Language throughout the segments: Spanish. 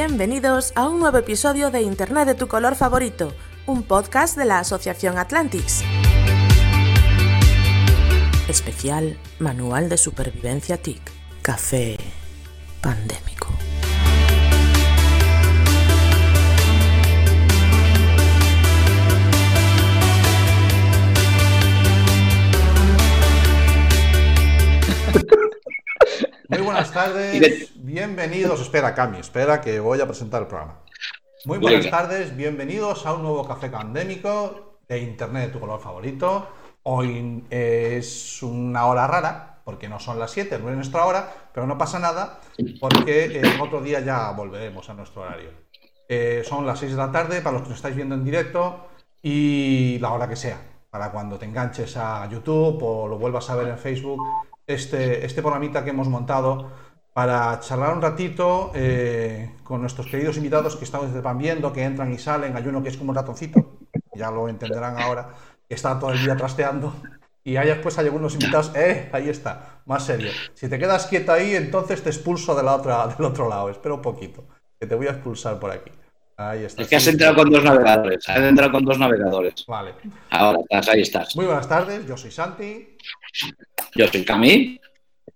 Bienvenidos a un nuevo episodio de Internet de tu color favorito, un podcast de la Asociación Atlantics. Especial Manual de Supervivencia TIC. Café pandémico. Muy buenas tardes, bienvenidos. Espera, Cami, espera que voy a presentar el programa. Muy buenas Venga. tardes, bienvenidos a un nuevo café pandémico de Internet de tu color favorito. Hoy es una hora rara, porque no son las 7, no es nuestra hora, pero no pasa nada, porque eh, otro día ya volveremos a nuestro horario. Eh, son las 6 de la tarde para los que nos estáis viendo en directo y la hora que sea, para cuando te enganches a YouTube o lo vuelvas a ver en Facebook, este, este programita que hemos montado para charlar un ratito eh, con nuestros queridos invitados que estamos van viendo, que entran y salen. Hay uno que es como un ratoncito, ya lo entenderán ahora, que está todo el día trasteando. Y ahí después hay algunos invitados, eh, ahí está, más serio. Si te quedas quieto ahí, entonces te expulso de la otra, del otro lado. Espera un poquito, que te voy a expulsar por aquí. Ahí está. Es que has entrado con dos navegadores. Has entrado con dos navegadores. Vale. Ahora estás, ahí estás. Muy buenas tardes, yo soy Santi Yo soy Cami.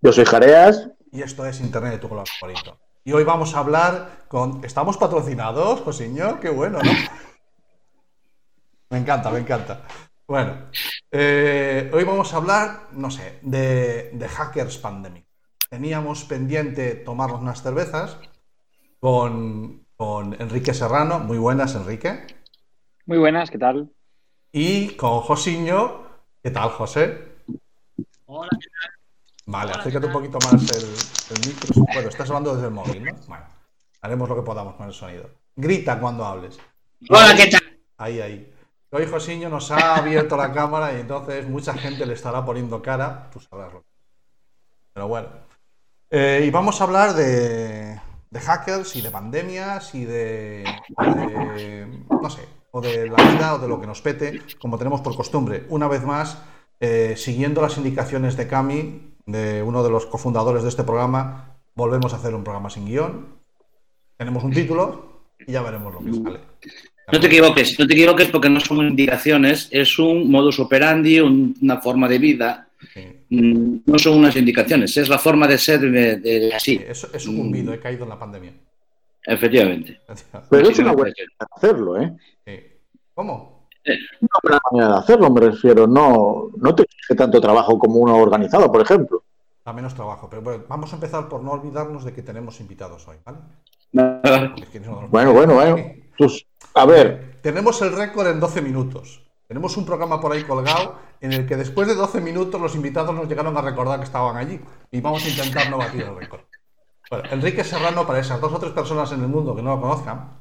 Yo soy Jareas. Y esto es Internet de tu color favorito. Y hoy vamos a hablar con... ¿Estamos patrocinados, Josiño? Qué bueno, ¿no? Me encanta, me encanta. Bueno, eh, hoy vamos a hablar, no sé, de, de Hackers Pandemic. Teníamos pendiente tomarnos unas cervezas con, con Enrique Serrano. Muy buenas, Enrique. Muy buenas, ¿qué tal? Y con Josiño. ¿Qué tal, José? Hola, ¿qué tal? Vale, acércate un poquito más el, el micro. Bueno, estás hablando desde el móvil, ¿no? Bueno, haremos lo que podamos con el sonido. Grita cuando hables. Hola, ¿qué tal? Ahí, ahí. Hoy Josiño nos ha abierto la cámara y entonces mucha gente le estará poniendo cara. Tú sabrás lo que. Pero bueno. Eh, y vamos a hablar de, de hackers y de pandemias y de, de- No sé, o de la vida o de lo que nos pete, como tenemos por costumbre. Una vez más, eh, siguiendo las indicaciones de Cami, de uno de los cofundadores de este programa, volvemos a hacer un programa sin guion. Tenemos un título y ya veremos lo que sale. No te equivoques, no te equivoques porque no son indicaciones, es un modus operandi, un- una forma de vida. Sí. Mm, No son unas indicaciones, es la forma de ser de, de- de Sí, así, he, he sucumbido, he caído en la pandemia. efectivamente. Pero es una buena hacerlo, ¿eh? Sí. ¿Cómo? Una buena manera de hacerlo, me refiero. No, no te exige tanto trabajo como uno organizado, por ejemplo. Da menos trabajo, pero bueno, vamos a empezar por no olvidarnos de que tenemos invitados hoy, ¿vale? Es que no Bueno, bueno, bueno. Pues, a ver, Tenemos el récord en 12 minutos. Tenemos un programa por ahí colgado en el que después de 12 minutos los invitados nos llegaron a recordar que estaban allí. Y vamos a intentar no batir el récord. Bueno, Enrique Serrano, para esas dos o tres personas en el mundo que no lo conozcan,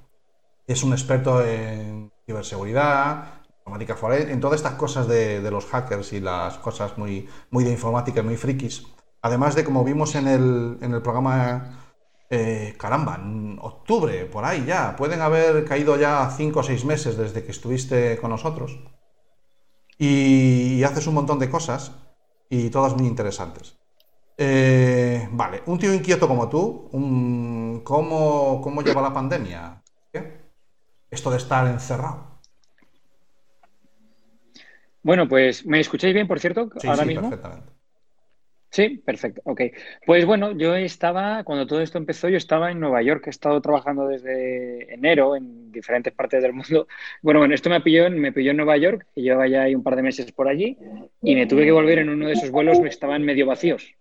es un experto en ciberseguridad, informática forense, en todas estas cosas de, los hackers y las cosas muy, muy de informática y muy frikis. Además de, como vimos en el, en el programa, eh, caramba, en octubre, por ahí ya, pueden haber caído ya cinco o seis meses desde que estuviste con nosotros. Y, haces un montón de cosas y todas muy interesantes. Eh, vale, un tío inquieto como tú, ¿cómo, ¿cómo lleva la pandemia? Esto de estar encerrado. Bueno, pues, ¿me escucháis bien, por cierto, Sí, ahora sí, mismo? perfectamente. Sí, perfecto, ok. Pues bueno, yo estaba, cuando todo esto empezó, yo estaba en Nueva York, he estado trabajando desde enero en diferentes partes del mundo. Bueno, bueno, esto me pilló, en- me pilló en Nueva York, y llevaba ya ahí un par de meses por allí, y me tuve que volver en uno de esos vuelos que estaban medio vacíos.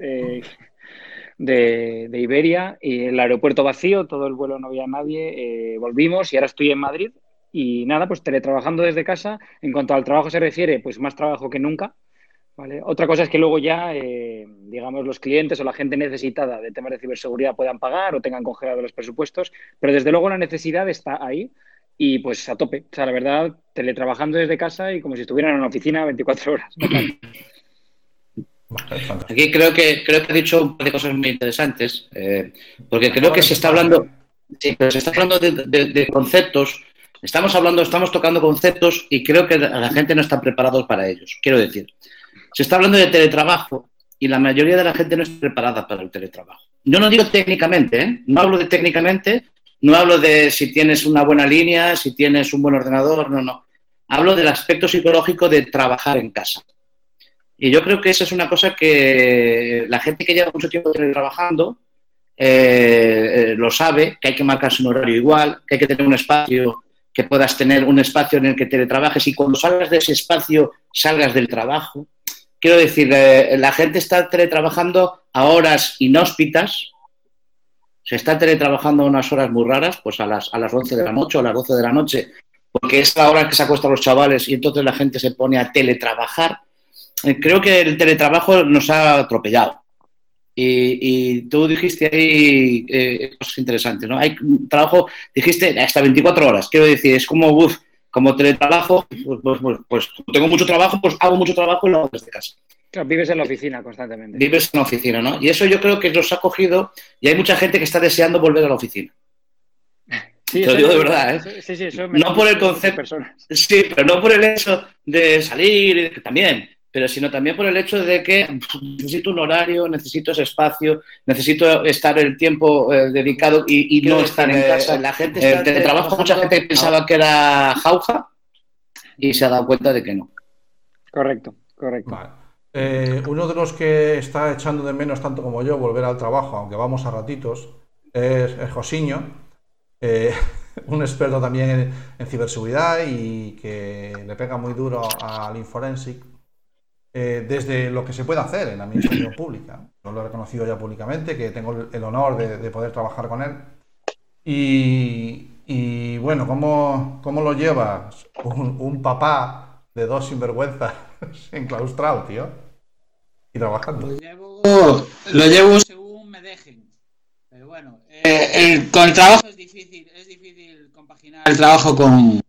eh, de, Iberia, y el aeropuerto vacío, todo el vuelo no había nadie, eh, volvimos y ahora estoy en Madrid y nada, pues teletrabajando desde casa. En cuanto al trabajo se refiere, pues más trabajo que nunca, ¿vale? Otra cosa es que luego ya, eh, digamos, los clientes o la gente necesitada de temas de ciberseguridad puedan pagar o tengan congelados los presupuestos, pero desde luego la necesidad está ahí y pues a tope. O sea, la verdad, teletrabajando desde casa y como si estuvieran en una oficina 24 horas. Aquí creo que creo que ha dicho un par de cosas muy interesantes, eh, porque creo que se está hablando, sí, pero se está hablando de conceptos. Estamos hablando, estamos tocando conceptos y creo que la gente no está preparada para ellos. Quiero decir, se está hablando de teletrabajo y la mayoría de la gente no está preparada para el teletrabajo. Yo no digo técnicamente, ¿eh? no hablo de técnicamente, no hablo de si tienes una buena línea, si tienes un buen ordenador, no, no. Hablo del aspecto psicológico de trabajar en casa. Y yo creo que esa es una cosa que la gente que lleva mucho tiempo trabajando eh, eh, lo sabe, que hay que marcarse un horario igual, que hay que tener un espacio, que puedas tener un espacio en el que teletrabajes y cuando salgas de ese espacio salgas del trabajo. Quiero decir, eh, la gente está teletrabajando a horas inhóspitas, se está teletrabajando a unas horas muy raras, pues a las, a las 11 de la noche o a las 12 de la noche, porque es la hora que se acuestan los chavales y entonces la gente se pone a teletrabajar. Eh, creo que el teletrabajo nos ha atropellado. Y, y tú dijiste ahí eh, cosas interesantes, ¿no? Hay trabajo, dijiste hasta 24 horas, quiero decir, es como, uf, como teletrabajo, pues, pues, pues, pues tengo mucho trabajo, pues hago mucho trabajo y lo hago desde casa. Claro, vives en la oficina constantemente. Vives en la oficina, ¿no? Y eso yo creo que nos ha cogido y hay mucha gente que está deseando volver a la oficina. Sí, Te lo digo de verdad, ¿eh? eso- Sí, sí, eso me No por el concepto. Sí, pero no por el hecho de salir, que también, pero sino también por el hecho de que necesito un horario, necesito ese espacio, necesito estar el tiempo eh, dedicado y, y no estar en eh, casa. la gente El está teletrabajo, mucha gente pensaba que era jauja y se ha dado cuenta de que no. Correcto, correcto. Vale. Eh, uno de los que está echando de menos tanto como yo volver al trabajo, aunque vamos a ratitos, es, es Josiño, eh, un experto también en, en ciberseguridad y que le pega muy duro al Inforensic eh, desde lo que se puede hacer en la administración pública. Yo lo he reconocido ya públicamente, que tengo el, honor de, de poder trabajar con él. Y, y, bueno, ¿cómo, cómo lo llevas? Un, un papá de dos sinvergüenzas enclaustrado, tío. Y trabajando. Lo llevo, lo llevo según me dejen. Pero bueno, eh, el- con el trabajo es difícil, es difícil compaginar el trabajo con,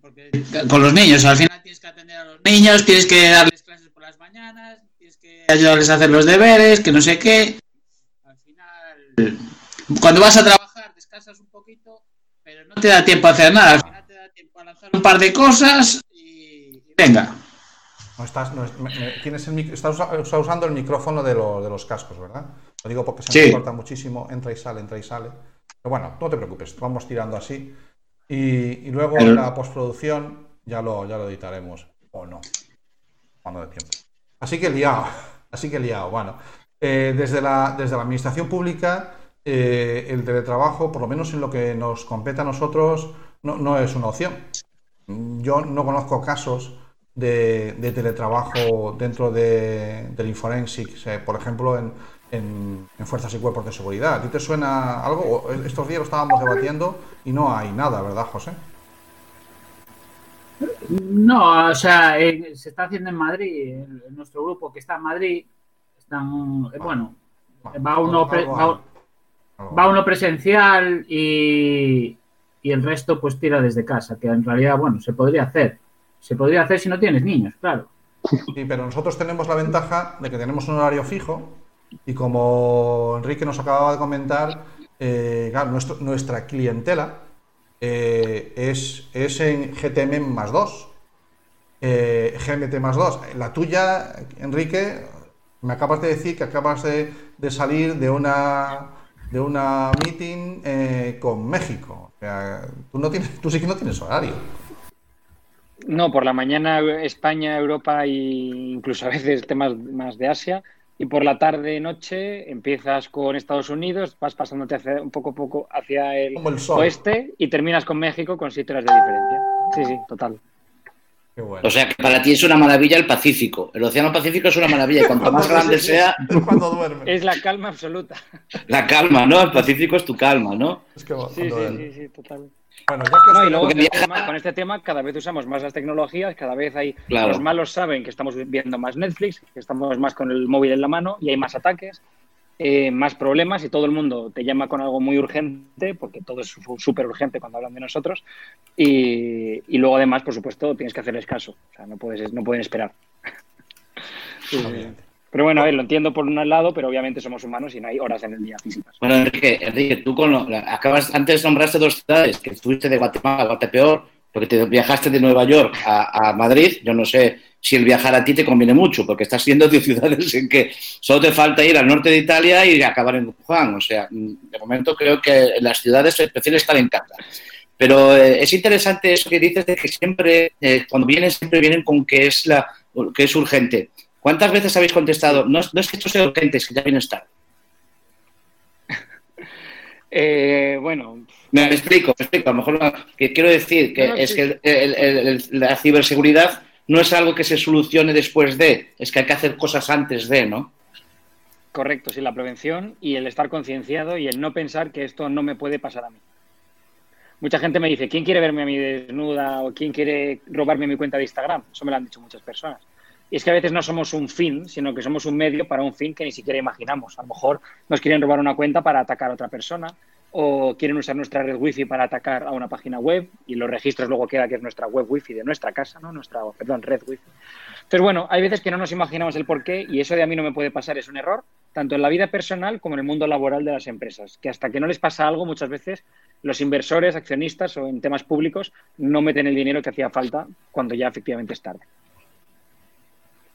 porque- con los niños. Al final tienes que atender a los niños, tienes que darles clases por las mañanas, tienes que ayudarles a hacer los deberes, que no sé qué. Al final, cuando vas a trabajar, descansas un poquito, pero no te da tiempo a hacer nada. Al final te da tiempo a lanzar un par de cosas y, y venga. No estás, no tienes el estás usa- está usando el micrófono de, lo- de los cascos, ¿verdad? Lo digo porque se Sí. me corta muchísimo, entra y sale, entra y sale. Pero bueno, no te preocupes, vamos tirando así. Y, y luego en la postproducción ya lo, ya lo editaremos, o no, cuando de tiempo. Así que liado, así que liado. Bueno, eh, desde, la, desde la administración pública, eh, el teletrabajo, por lo menos en lo que nos compete a nosotros, no, no es una opción. Yo no conozco casos de, de teletrabajo dentro de, del Inforensic, eh, por ejemplo, en, en- en fuerzas y cuerpos de seguridad. ¿A ti te suena algo? Estos días lo estábamos debatiendo y no hay nada, ¿verdad, José? No, o sea, eh, se está haciendo en Madrid, en, nuestro grupo que está en Madrid, están, eh, bueno, va uno, pre- va, uno presencial y, y el resto pues tira desde casa, que en realidad, bueno, se podría hacer. Se podría hacer si no tienes niños, claro. Sí, pero nosotros tenemos la ventaja de que tenemos un horario fijo y como Enrique nos acababa de comentar, eh, nuestro- nuestra clientela eh, es, es en GTM más 2, eh, GMT más 2. La tuya, Enrique, me acabas de decir que acabas de, de salir de una de una meeting con México. O sea, tú, no tienes, tú sí que no tienes horario. No, por la mañana España, Europa e incluso a veces temas más de Asia. Y por la tarde, noche, empiezas con Estados Unidos, vas pasándote hacia- un poco a poco hacia el oeste y terminas con México con siete horas de diferencia. Sí, sí, total. Qué bueno. O sea que para ti es una maravilla el Pacífico. El Océano Pacífico es una maravilla y cuanto más grande sea, Es cuando duermes. Es la calma absoluta. la calma, ¿no? El Pacífico es tu calma, ¿no? Es que Sí, sí, sí, sí, total. Bueno, ya que No, y luego con este, tema, con este tema cada vez usamos más las tecnologías, cada vez hay Claro. los malos saben que estamos viendo más Netflix, que estamos más con el móvil en la mano y hay más ataques, eh, más problemas y todo el mundo te llama con algo muy urgente, porque todo es súper urgente cuando hablan de nosotros y, y luego además, por supuesto, tienes que hacerles caso, o sea, no, puedes, no pueden esperar. Obviamente. Pero bueno, a ver, lo entiendo por un lado, pero obviamente somos humanos y no hay horas en el día físicas. Bueno, Enrique, Enrique, tú con lo- acabas, antes nombraste dos ciudades, que fuiste de Guatemala a Guatepeor, porque te viajaste de Nueva York a, a Madrid. Yo no sé si el viajar a ti te conviene mucho, porque estás yendo de ciudades en que solo te falta ir al norte de Italia y acabar en Wuhan. O sea, mm, de momento creo que las ciudades prefieren estar en casa. Pero eh, es interesante eso que dices de que siempre, eh, cuando vienen, siempre vienen con que es, la, que es urgente. ¿Cuántas veces habéis contestado? No, es- no es que esto sea urgente, es que ya vienes tarde. Eh, bueno, Me explico, me explico. A lo mejor lo que quiero decir que No, no, es sí. que el- el- el- el- la ciberseguridad no es algo que se solucione después de, es que hay que hacer cosas antes de, ¿no? Correcto, sí, la prevención y el estar concienciado y el no pensar que esto no me puede pasar a mí. Mucha gente me dice, ¿quién quiere verme a mí desnuda o quién quiere robarme mi cuenta de Instagram? Eso me lo han dicho muchas personas. Y es que a veces no somos un fin, sino que somos un medio para un fin que ni siquiera imaginamos. A lo mejor nos quieren robar una cuenta para atacar a otra persona o quieren usar nuestra red wifi para atacar a una página web y los registros luego queda que es nuestra web wifi de nuestra casa, ¿no? Nuestra, perdón, red wifi. Entonces, bueno, hay veces que no nos imaginamos el porqué y eso de a mí no me puede pasar, es un error, tanto en la vida personal como en el mundo laboral de las empresas, que hasta que no les pasa algo, muchas veces los inversores, accionistas o en temas públicos no meten el dinero que hacía falta cuando ya efectivamente es tarde.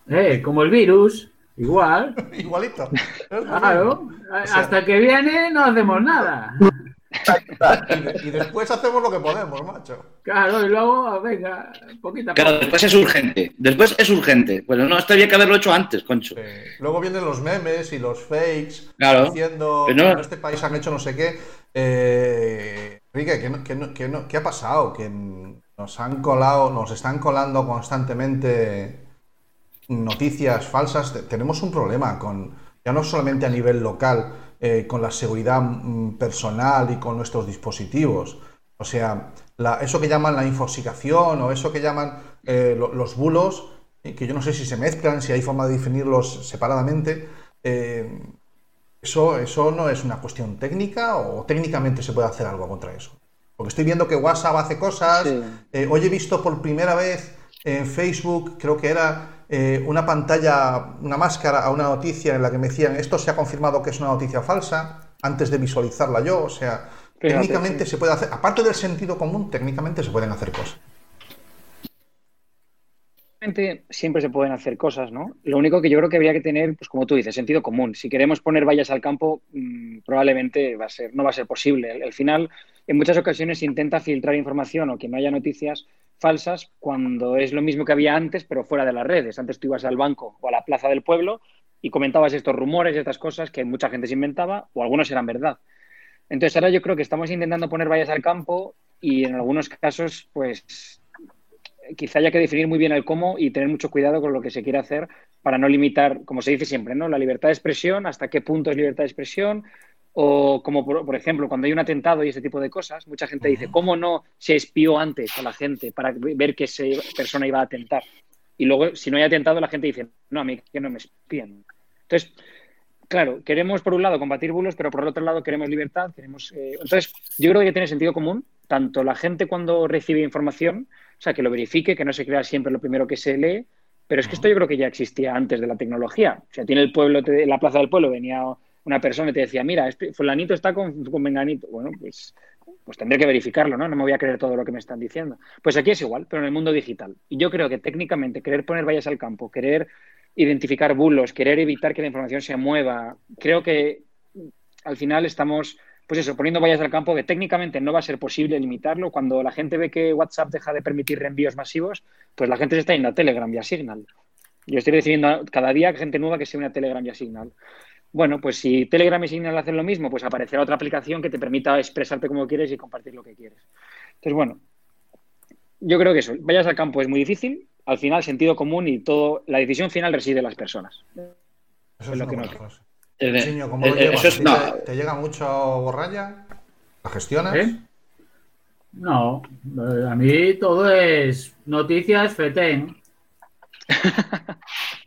Eh, como el virus, igual. Igualito. Claro. mismo. O sea, Hasta que viene no hacemos nada. y, de- y después hacemos lo que podemos, macho. Claro, y luego, venga, poquito a Claro, después es urgente. Después es urgente. Bueno, no, esto había que haberlo hecho antes, concho. Sí. Luego vienen los memes y los fakes Claro. diciendo no- que en este país han hecho no sé qué. Eh, Enrique, ¿qué, no- qué qué qué ha pasado? Que nos han colado, nos están colando constantemente noticias falsas. Te- Tenemos un problema con, ya no solamente a nivel local, eh, con la seguridad mm, personal y con nuestros dispositivos. O sea, la- eso que llaman la infosicación o eso que llaman eh, lo- los bulos, eh, que yo no sé si se mezclan, si hay forma de definirlos separadamente. eh, eso, eso no es una cuestión técnica o técnicamente se puede hacer algo contra eso. Porque estoy viendo que WhatsApp hace cosas. Sí. hoy he visto por primera vez en Facebook, creo que era eh, una pantalla, una máscara a una noticia en la que me decían esto se ha confirmado que es una noticia falsa antes de visualizarla yo. O sea, Fíjate, técnicamente sí. se puede hacer, aparte del sentido común, técnicamente se pueden hacer cosas. Siempre se pueden hacer cosas, ¿no? Lo único que yo creo que habría que tener, pues como tú dices, sentido común. Si queremos poner vallas al campo, mmm, probablemente va a ser, no va a ser posible. Al, al final, en muchas ocasiones se intenta filtrar información o que no haya noticias falsas cuando es lo mismo que había antes, pero fuera de las redes. Antes tú ibas al banco o a la plaza del pueblo y comentabas estos rumores y estas cosas que mucha gente se inventaba o algunos eran verdad. Entonces ahora yo creo que estamos intentando poner vallas al campo y en algunos casos, pues quizá haya que definir muy bien el cómo y tener mucho cuidado con lo que se quiere hacer para no limitar, como se dice siempre, ¿no? La libertad de expresión, hasta qué punto es libertad de expresión, o como por, por ejemplo, cuando hay un atentado y ese tipo de cosas, mucha gente dice, ¿cómo no se espió antes a la gente para ver que esa persona iba a atentar? Y luego, si no hay atentado, la gente dice, no, a mí que no me espían. Entonces, claro, queremos por un lado combatir bulos, pero por el otro lado queremos libertad, queremos... Eh, entonces, yo creo que tiene sentido común, tanto la gente cuando recibe información, o sea, que lo verifique, que no se crea siempre lo primero que se lee, pero es que esto yo creo que ya existía antes de la tecnología. O sea, tiene el pueblo, la plaza del pueblo, venía una persona te decía, mira, este fulanito está con, con. Bueno, pues, pues tendré que verificarlo, ¿no? No me voy a creer todo lo que me están diciendo. Pues aquí es igual, pero en el mundo digital. Y yo creo que técnicamente querer poner vallas al campo, querer identificar bulos, querer evitar que la información se mueva, creo que al final estamos pues eso, poniendo vallas al campo que técnicamente no va a ser posible limitarlo. Cuando la gente ve que WhatsApp deja de permitir reenvíos masivos, pues la gente se está yendo a Telegram y Signal. Yo estoy recibiendo cada día gente nueva que se une a Telegram y Signal. Bueno, pues si Telegram y Signal hacen lo mismo, pues aparecerá otra aplicación que te permita expresarte como quieres y compartir lo que quieres. Entonces, bueno, yo creo que eso, vallas al campo es muy difícil. Al final, sentido común y todo, la decisión final reside en las personas. Eso Es es lo que no buena creo. frase. Eh, Chiño, ¿cómo eh, lo eh, te, te llega mucho borralla? ¿La gestionas? ¿Eh? No, a mí todo es noticias fetén.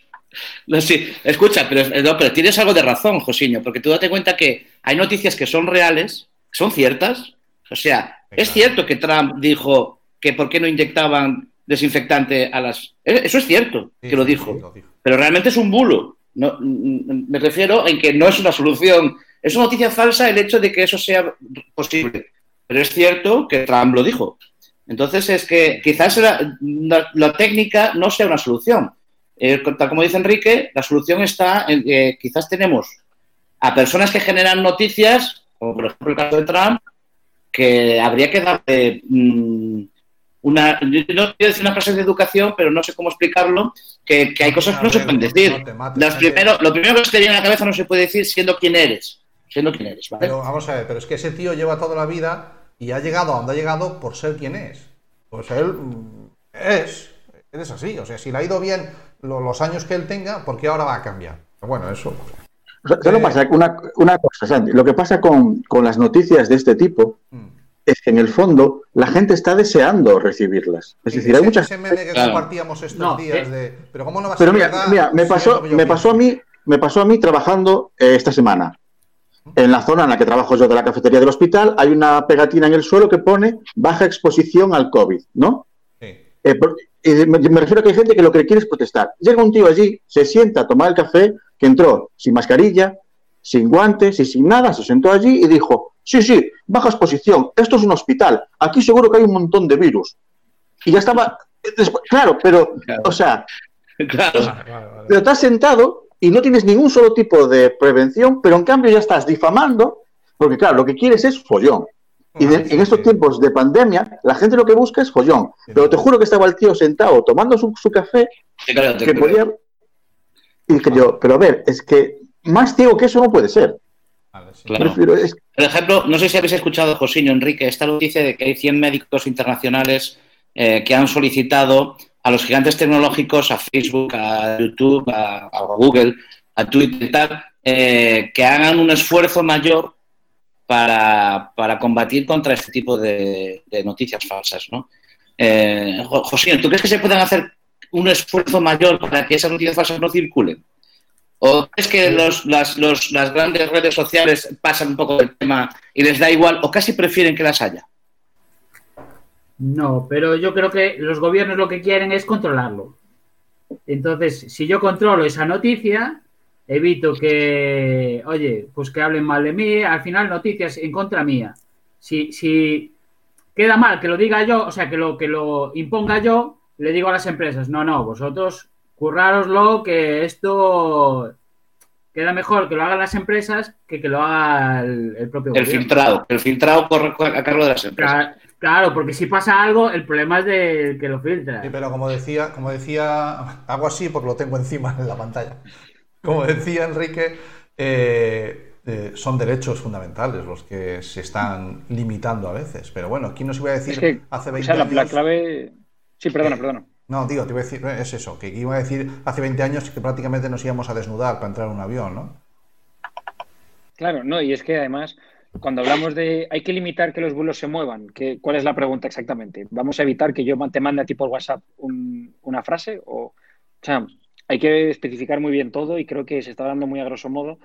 No, sí, escucha, pero, no, pero tienes algo de razón, Josiño, porque tú date cuenta que hay noticias que son reales, son ciertas. O sea, es cierto que Trump dijo que por qué no inyectaban desinfectante a las... Eh, Eso es cierto Sí, que lo dijo, sí, lo dijo. pero realmente es un bulo. No, me refiero en que no es una solución. Es una noticia falsa el hecho de que eso sea posible. Pero es cierto que Trump lo dijo. Entonces es que quizás la, la- la técnica no sea una solución. Eh, tal como dice Enrique, la solución está en que quizás tenemos a personas que generan noticias, como por ejemplo el caso de Trump, que habría que darle mm, una, yo no quiero decir una clase de educación, pero no sé cómo explicarlo, que, que hay cosas que no se pueden decir. No mates, primero, lo primero que se te viene a la cabeza no se puede decir siendo quien eres. Siendo quien eres, ¿vale? Pero vamos a ver, pero es que ese tío lleva toda la vida y ha llegado a donde ha llegado por ser quien es. Pues él mm, es, él es así. O sea, si le ha ido bien lo- los años que él tenga, ¿por qué ahora va a cambiar? Pero bueno, eso. O sea, ¿sabes lo que pasa? Una, una cosa, Santi, lo que pasa con, con las noticias de este tipo mm. es que en el fondo la gente está deseando recibirlas. Es decir, hay muchas ese meme que Claro. compartíamos estos No, días eh. de. Pero ¿cómo no va a Pero ser mira, verdad mira, me pasó, me pasó a mí, me pasó a mí trabajando eh, esta semana. En la zona en la que trabajo yo de la cafetería del hospital hay una pegatina en el suelo que pone baja exposición al COVID, ¿no? Eh, y me, me refiero a que hay gente que lo que quiere es protestar. Llega un tío allí, se sienta a tomar el café, que entró sin mascarilla, sin guantes y sin nada, se sentó allí y dijo, sí, sí, baja exposición, esto es un hospital, aquí seguro que hay un montón de virus. Y ya estaba, después- claro, pero, Claro. o sea, Claro. Pero estás sentado y no tienes ningún solo tipo de prevención, pero en cambio ya estás difamando, porque claro, lo que quieres es follón. Y de- en estos tiempos de pandemia, la gente lo que busca es follón. Pero te juro que estaba el tío sentado tomando su, su café, Te creo, te que creo. podía... Y que yo, pero a ver, es que más ciego que eso no puede ser. Claro. Prefiero- es- Por ejemplo, no sé si habéis escuchado, Josiño, Enrique, esta noticia de que hay 100 médicos internacionales eh, que han solicitado a los gigantes tecnológicos, a Facebook, a YouTube, a, a Google, a Twitter y tal, eh, que hagan un esfuerzo mayor para, para combatir contra este tipo de, noticias falsas, ¿no? Eh, Jo- Josiño, ¿tú crees que se pueden hacer un esfuerzo mayor para que esas noticias falsas no circulen? ¿O crees que los- las, las grandes redes sociales pasan un poco del tema y les da igual o casi prefieren que las haya? No, pero yo creo que los gobiernos lo que quieren es controlarlo. Entonces, si yo controlo esa noticia, evito que, oye, pues que hablen mal de mí, al final noticias en contra mía. Si, si queda mal que lo diga yo, o sea, que lo, que lo imponga yo, le digo a las empresas, no, no, vosotros currároslo, que esto queda mejor que lo hagan las empresas que que lo haga el, el propio El gobierno. filtrado, el filtrado corre a cargo de las empresas. Claro, claro, porque si pasa algo, el problema es del que lo filtra. Sí, pero como decía, como decía, hago así porque lo tengo encima en la pantalla. Como decía Enrique, eh, eh, son derechos fundamentales los que se están limitando a veces. Pero bueno, ¿quién nos iba a decir Es que, hace o 20 sea, la, años? la clave... Sí, perdona, perdona. No, digo, te iba a decir, eh, es eso, que iba a decir hace 20 años que prácticamente nos íbamos a desnudar para entrar en un avión, ¿no? Claro, no, y es que además, cuando hablamos de hay que limitar que los bulos se muevan, ¿qué, ¿cuál es la pregunta exactamente? ¿Vamos a evitar que yo te mande a ti por WhatsApp un- una frase? O, o sea, hay que especificar muy bien todo y creo que se está dando muy a grosso modo.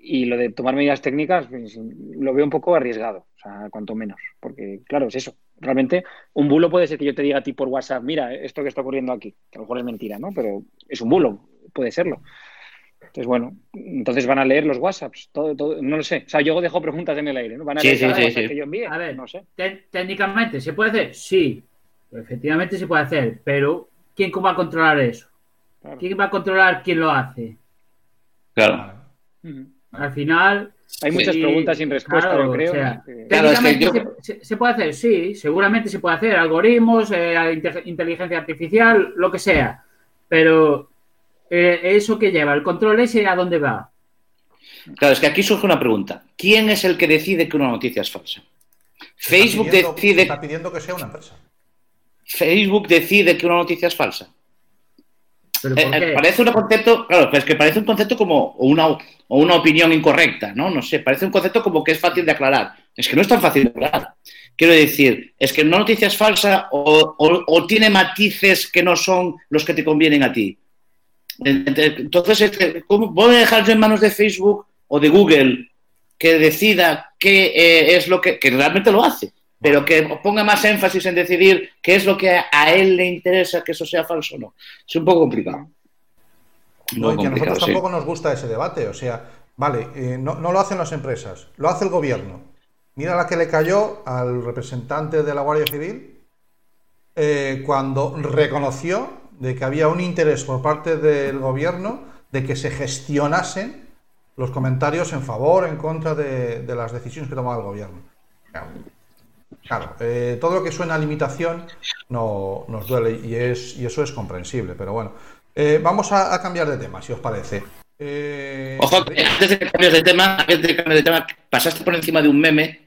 Y lo de tomar medidas técnicas pues, lo veo un poco arriesgado, o sea, cuanto menos. Porque, claro, es eso. Realmente, un bulo puede ser que yo te diga a ti por WhatsApp, mira, esto que está ocurriendo aquí, que a lo mejor es mentira, ¿no? Pero es un bulo, puede serlo. Entonces, bueno, entonces van a leer los WhatsApps, todo, todo, no lo sé. O sea, yo dejo preguntas en el aire, ¿no? Van a Sí, leer sí, sí, que yo envíe. A ver. no sé. Té- Técnicamente, ¿se puede hacer? Sí, efectivamente se puede hacer, pero ¿quién va a controlar eso? Claro. ¿Quién va a controlar quién lo hace? Claro. Al final... Hay muchas sí, preguntas sin respuesta, claro, yo creo. o sea, que- Claro, es que técnicamente se, puede hacer, sí, seguramente se puede hacer, algoritmos, eh, inte- inteligencia artificial, lo que sea, pero eh, eso que lleva, el control ese, ¿a dónde va? Claro, es que aquí surge una pregunta. ¿Quién es el que decide que una noticia es falsa? Facebook Está pidiendo- decide, Está pidiendo que sea una empresa. Facebook decide que una noticia es falsa. ¿Pero Eh, eh, parece un concepto, claro, es que parece un concepto como una, o una opinión incorrecta, ¿no? No sé, parece un concepto como que es fácil de aclarar. Es que no es tan fácil de hablar. Quiero decir, es que una noticia es falsa o, o- o tiene matices que no son los que te convienen a ti. Entonces, este, ¿cómo voy a dejar yo en manos de Facebook o de Google que decida qué eh, es lo que, que realmente lo hace, pero que ponga más énfasis en decidir qué es lo que a él le interesa que eso sea falso o no? Es un poco complicado. No, y que a nosotros sí. tampoco nos gusta ese debate. O sea, vale, eh, no, no lo hacen las empresas, lo hace el gobierno. Mira la que le cayó al representante de la Guardia Civil eh, cuando reconoció de que había un interés por parte del gobierno de que se gestionasen los comentarios en favor o en contra de, de las decisiones que tomaba el gobierno. Claro, eh, todo lo que suena a limitación no, nos duele y, es, y eso es comprensible, pero bueno. Eh, vamos a, a cambiar de tema, si os parece. Eh, Ojo, antes de que cambies de tema, antes de que cambies de tema, pasaste por encima de un meme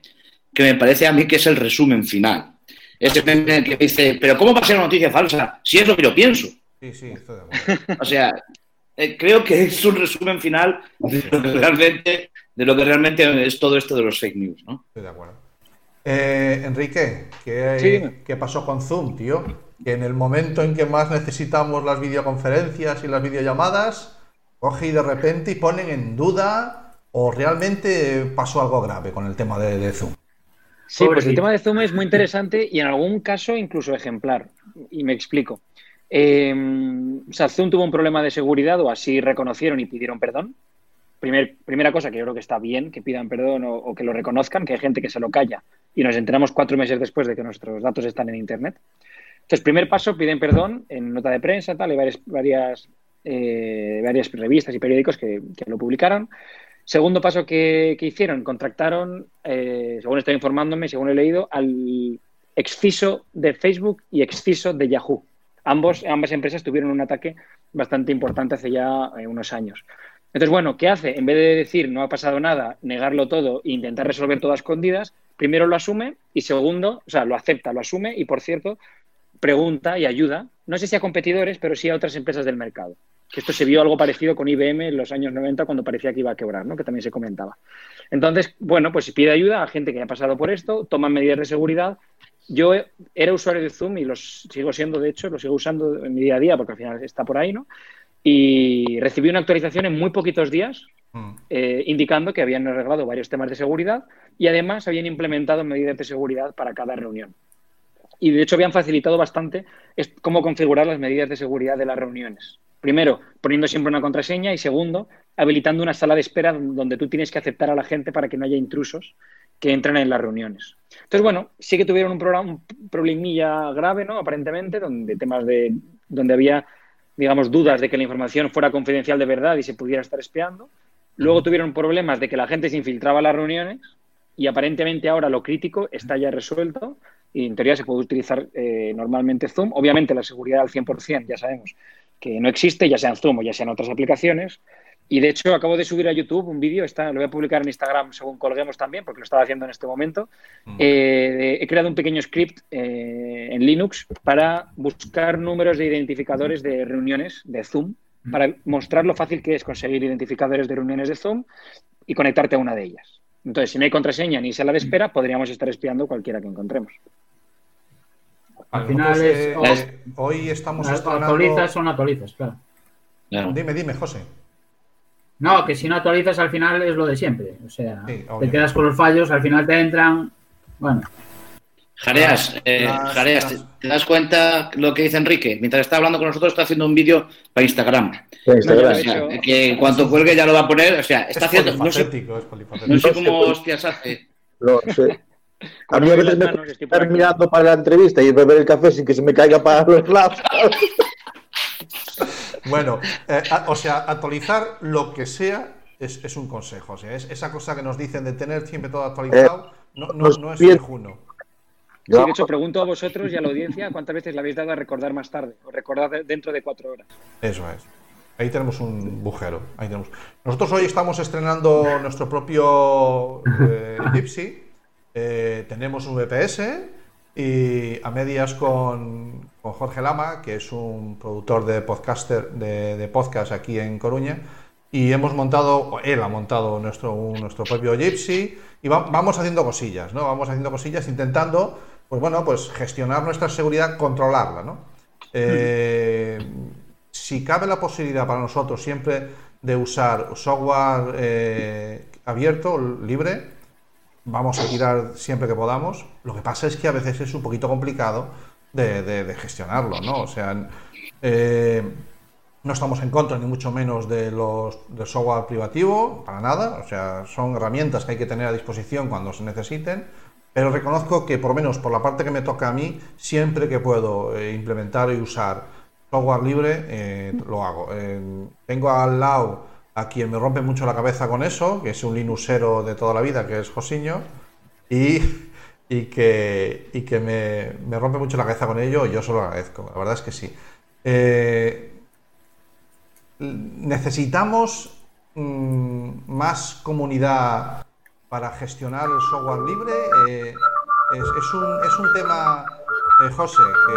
que me parece a mí que es el resumen final. Ese meme que dice, pero ¿cómo va a ser una noticia falsa? Si es lo que yo pienso. Sí, sí, estoy de acuerdo. O sea, eh, creo que es un resumen final de lo que realmente, de lo que realmente es todo esto de los fake news, ¿no? Estoy de acuerdo. Eh, Enrique, ¿qué, Sí, dime. ¿qué pasó con Zoom, tío? Que en el momento en que más necesitamos las videoconferencias y las videollamadas, coge y de repente y ponen en duda o realmente pasó algo grave con el tema de, de Zoom. Sí, pues el tema de Zoom es muy interesante y en algún caso incluso ejemplar. Y me explico. Eh, o sea, Zoom tuvo un problema de seguridad o así reconocieron y pidieron perdón. Primer- primera cosa que yo creo que está bien que pidan perdón o, o que lo reconozcan, que hay gente que se lo calla y nos enteramos cuatro meses después de que nuestros datos están en Internet. Entonces, primer paso, piden perdón en nota de prensa, tal, hay varias, varias, eh, varias revistas y periódicos que, lo publicaron. Segundo paso que, que hicieron, contrataron, eh, según estoy informándome, según he leído, al exciso de Facebook y exciso de Yahoo. Ambos, ambas empresas tuvieron un ataque bastante importante hace ya eh, unos años. Entonces, bueno, ¿qué hace? En vez de decir no ha pasado nada, negarlo todo e intentar resolver todo a escondidas, primero lo asume y segundo, o sea, lo acepta, lo asume y, por cierto, pregunta y ayuda, no sé si a competidores, pero sí a otras empresas del mercado. Que esto se vio algo parecido con IBM en los años 90 cuando parecía que iba a quebrar, ¿no? que también se comentaba. Entonces, bueno, pues pide ayuda a gente que ha pasado por esto, toman medidas de seguridad. Yo era usuario de Zoom y los sigo siendo, de hecho, lo sigo usando en mi día a día porque al final está por ahí, ¿no? Y recibí una actualización en muy poquitos días Mm. eh, indicando que habían arreglado varios temas de seguridad y además habían implementado medidas de seguridad para cada reunión. Y de hecho habían facilitado bastante cómo configurar las medidas de seguridad de las reuniones. Primero, poniendo siempre una contraseña y segundo, habilitando una sala de espera donde tú tienes que aceptar a la gente para que no haya intrusos que entren en las reuniones. Entonces, bueno, sí que tuvieron un, programa, un problemilla grave, ¿no? Aparentemente, donde temas de donde había, digamos, dudas de que la información fuera confidencial de verdad y se pudiera estar espiando. Luego tuvieron problemas de que la gente se infiltraba a las reuniones y aparentemente ahora lo crítico está ya resuelto y en teoría se puede utilizar eh, normalmente Zoom. Obviamente la seguridad al 100% ya sabemos que no existe, ya sea en Zoom o ya sea en otras aplicaciones. Y de hecho acabo de subir a YouTube un vídeo, está, lo voy a publicar en Instagram según colguemos también, porque lo estaba haciendo en este momento. Eh, he creado un pequeño script eh, en Linux para buscar números de identificadores de reuniones de Zoom, para mostrar lo fácil que es conseguir identificadores de reuniones de Zoom y conectarte a una de ellas. Entonces, si no hay contraseña ni sala de espera, podríamos estar espiando cualquiera que encontremos. Al final es- eh, hoy estamos Las estrenando... actualizas son actualizas, claro. Claro. Dime, dime, José. No, que si no actualizas al final es lo de siempre. O sea, Sí, te quedas con los fallos, al final te entran. Bueno, Jareas, eh, Las- Jareas, las- ¿te, te das cuenta lo que dice Enrique? Mientras está hablando con nosotros, está haciendo un vídeo para Instagram. En Instagram. No, O sea, que en cuanto cuelgue ya lo va a poner. O sea, está es haciendo. No sé, es no sé cómo hostias hace. No sé. A mí a veces me estar mirando para la entrevista y beber el café sin que se me caiga para los lados. Bueno, eh, a- o sea, actualizar lo que sea es, es un consejo. O sea, es esa cosa que nos dicen de tener siempre todo actualizado, no, no, pues no es bien. viejuno. Sí, de hecho, pregunto a vosotros y a la audiencia cuántas veces le habéis dado a recordar más tarde o recordar de- dentro de cuatro horas. Eso es. Ahí tenemos un bujero. Ahí tenemos. Nosotros hoy estamos estrenando nuestro propio eh, Gypsy. Eh, tenemos un VPS y a medias con, Jorge Lama, que es un productor de podcaster de, podcast aquí en Coruña. y hemos montado, él ha montado nuestro, nuestro propio Gypsy y va- vamos haciendo cosillas, ¿no? Vamos haciendo cosillas intentando, pues bueno, pues gestionar nuestra seguridad, controlarla, ¿no? Eh, si cabe la posibilidad para nosotros siempre de usar software eh, abierto, libre, vamos a tirar siempre que podamos. Lo que pasa es que a veces es un poquito complicado de, gestionarlo, ¿no? O sea, eh, no estamos en contra ni mucho menos de los del software privativo, para nada. O sea, son herramientas que hay que tener a disposición cuando se necesiten. Pero reconozco que, por lo menos por la parte que me toca a mí, siempre que puedo eh, implementar y usar software libre, eh, lo hago. Tengo al lado a quien me rompe mucho la cabeza con eso, que es un Linuxero de toda la vida, que es Josiño, y, y que, y que me, me rompe mucho la cabeza con ello, y yo se lo agradezco. La verdad es que sí. Eh, necesitamos mm, más comunidad para gestionar el software libre. Eh, es, es un, es un tema, eh, José, que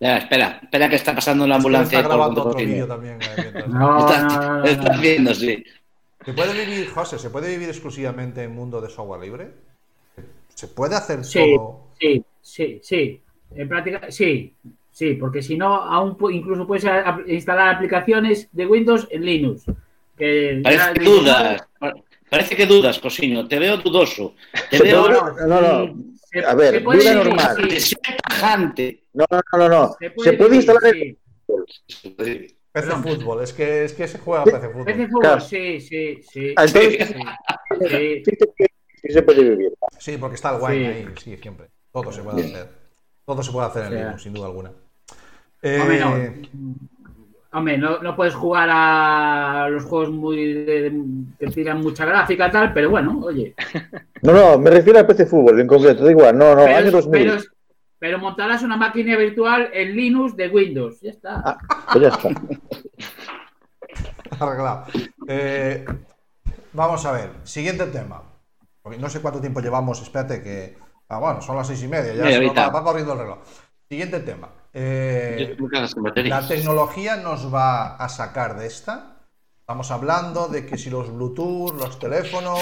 Ya, espera, espera que está pasando que ambulancia. está por grabando Punto otro Cocina. vídeo también. eh, mientras- No, Está- no, no, no, está no. viendo, sí. ¿Se puede vivir, José, se puede vivir exclusivamente en mundo de software libre? ¿Se puede hacer Sí, todo? sí, sí, sí. En práctica, sí, sí, porque si no, aún incluso puedes instalar aplicaciones de Windows en Linux. Que Parece que dudas. Parece que dudas, Cosiño. Te veo dudoso. Te veo no, no, no. se- A ver, duda normal. sí, que sea tajante. No, no, no, no. no. se Se puede vivir, instalar en sí. PC Perdón. fútbol, es que, es que se juega PC fútbol. PC fútbol, Claro. sí, sí, sí. Ah, entonces- sí, sí. Sí, sí, sí, sí se puede vivir. Sí, porque está el wine Sí. ahí, sí, siempre. Todo se puede hacer. Todo se puede hacer en O sea, Linux, sin duda alguna. Hombre, no. Eh, Hombre, no, no puedes jugar a los juegos muy de- que tiran mucha gráfica tal, pero bueno, oye. No, no, me refiero al PC Fútbol en concreto. Da igual, no, no, pero, año 2000. pero- pero montarás una máquina virtual en Linux de Windows, ya está. Ah, pues ya está. Arreglado. Eh, vamos a ver, siguiente tema. Porque no sé cuánto tiempo llevamos, espérate que. Ah, bueno, son las seis y media, ya va, va corriendo el reloj. Siguiente tema. Eh. ¿La tecnología nos va a sacar de esta? Estamos hablando de que si los Bluetooth, los teléfonos,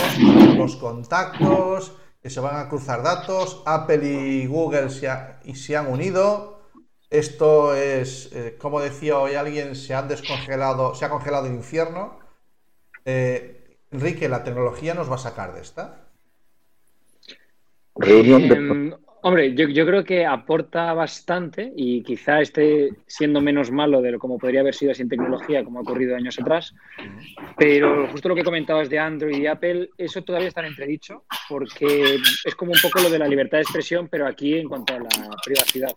los contactos, que se van a cruzar datos, Apple y Google se, ha- y se han unido. Esto es, eh, como decía hoy alguien, se han descongelado, se ha congelado el infierno. Eh, Enrique, ¿la tecnología nos va a sacar de esta? Reunión de... Em, hombre, yo, yo creo que aporta bastante y quizá esté siendo menos malo de lo como podría haber sido sin tecnología, como ha ocurrido años atrás. Pero justo lo que comentabas de Android y Apple, eso todavía está en entredicho, porque es como un poco lo de la libertad de expresión, pero aquí en cuanto a la privacidad.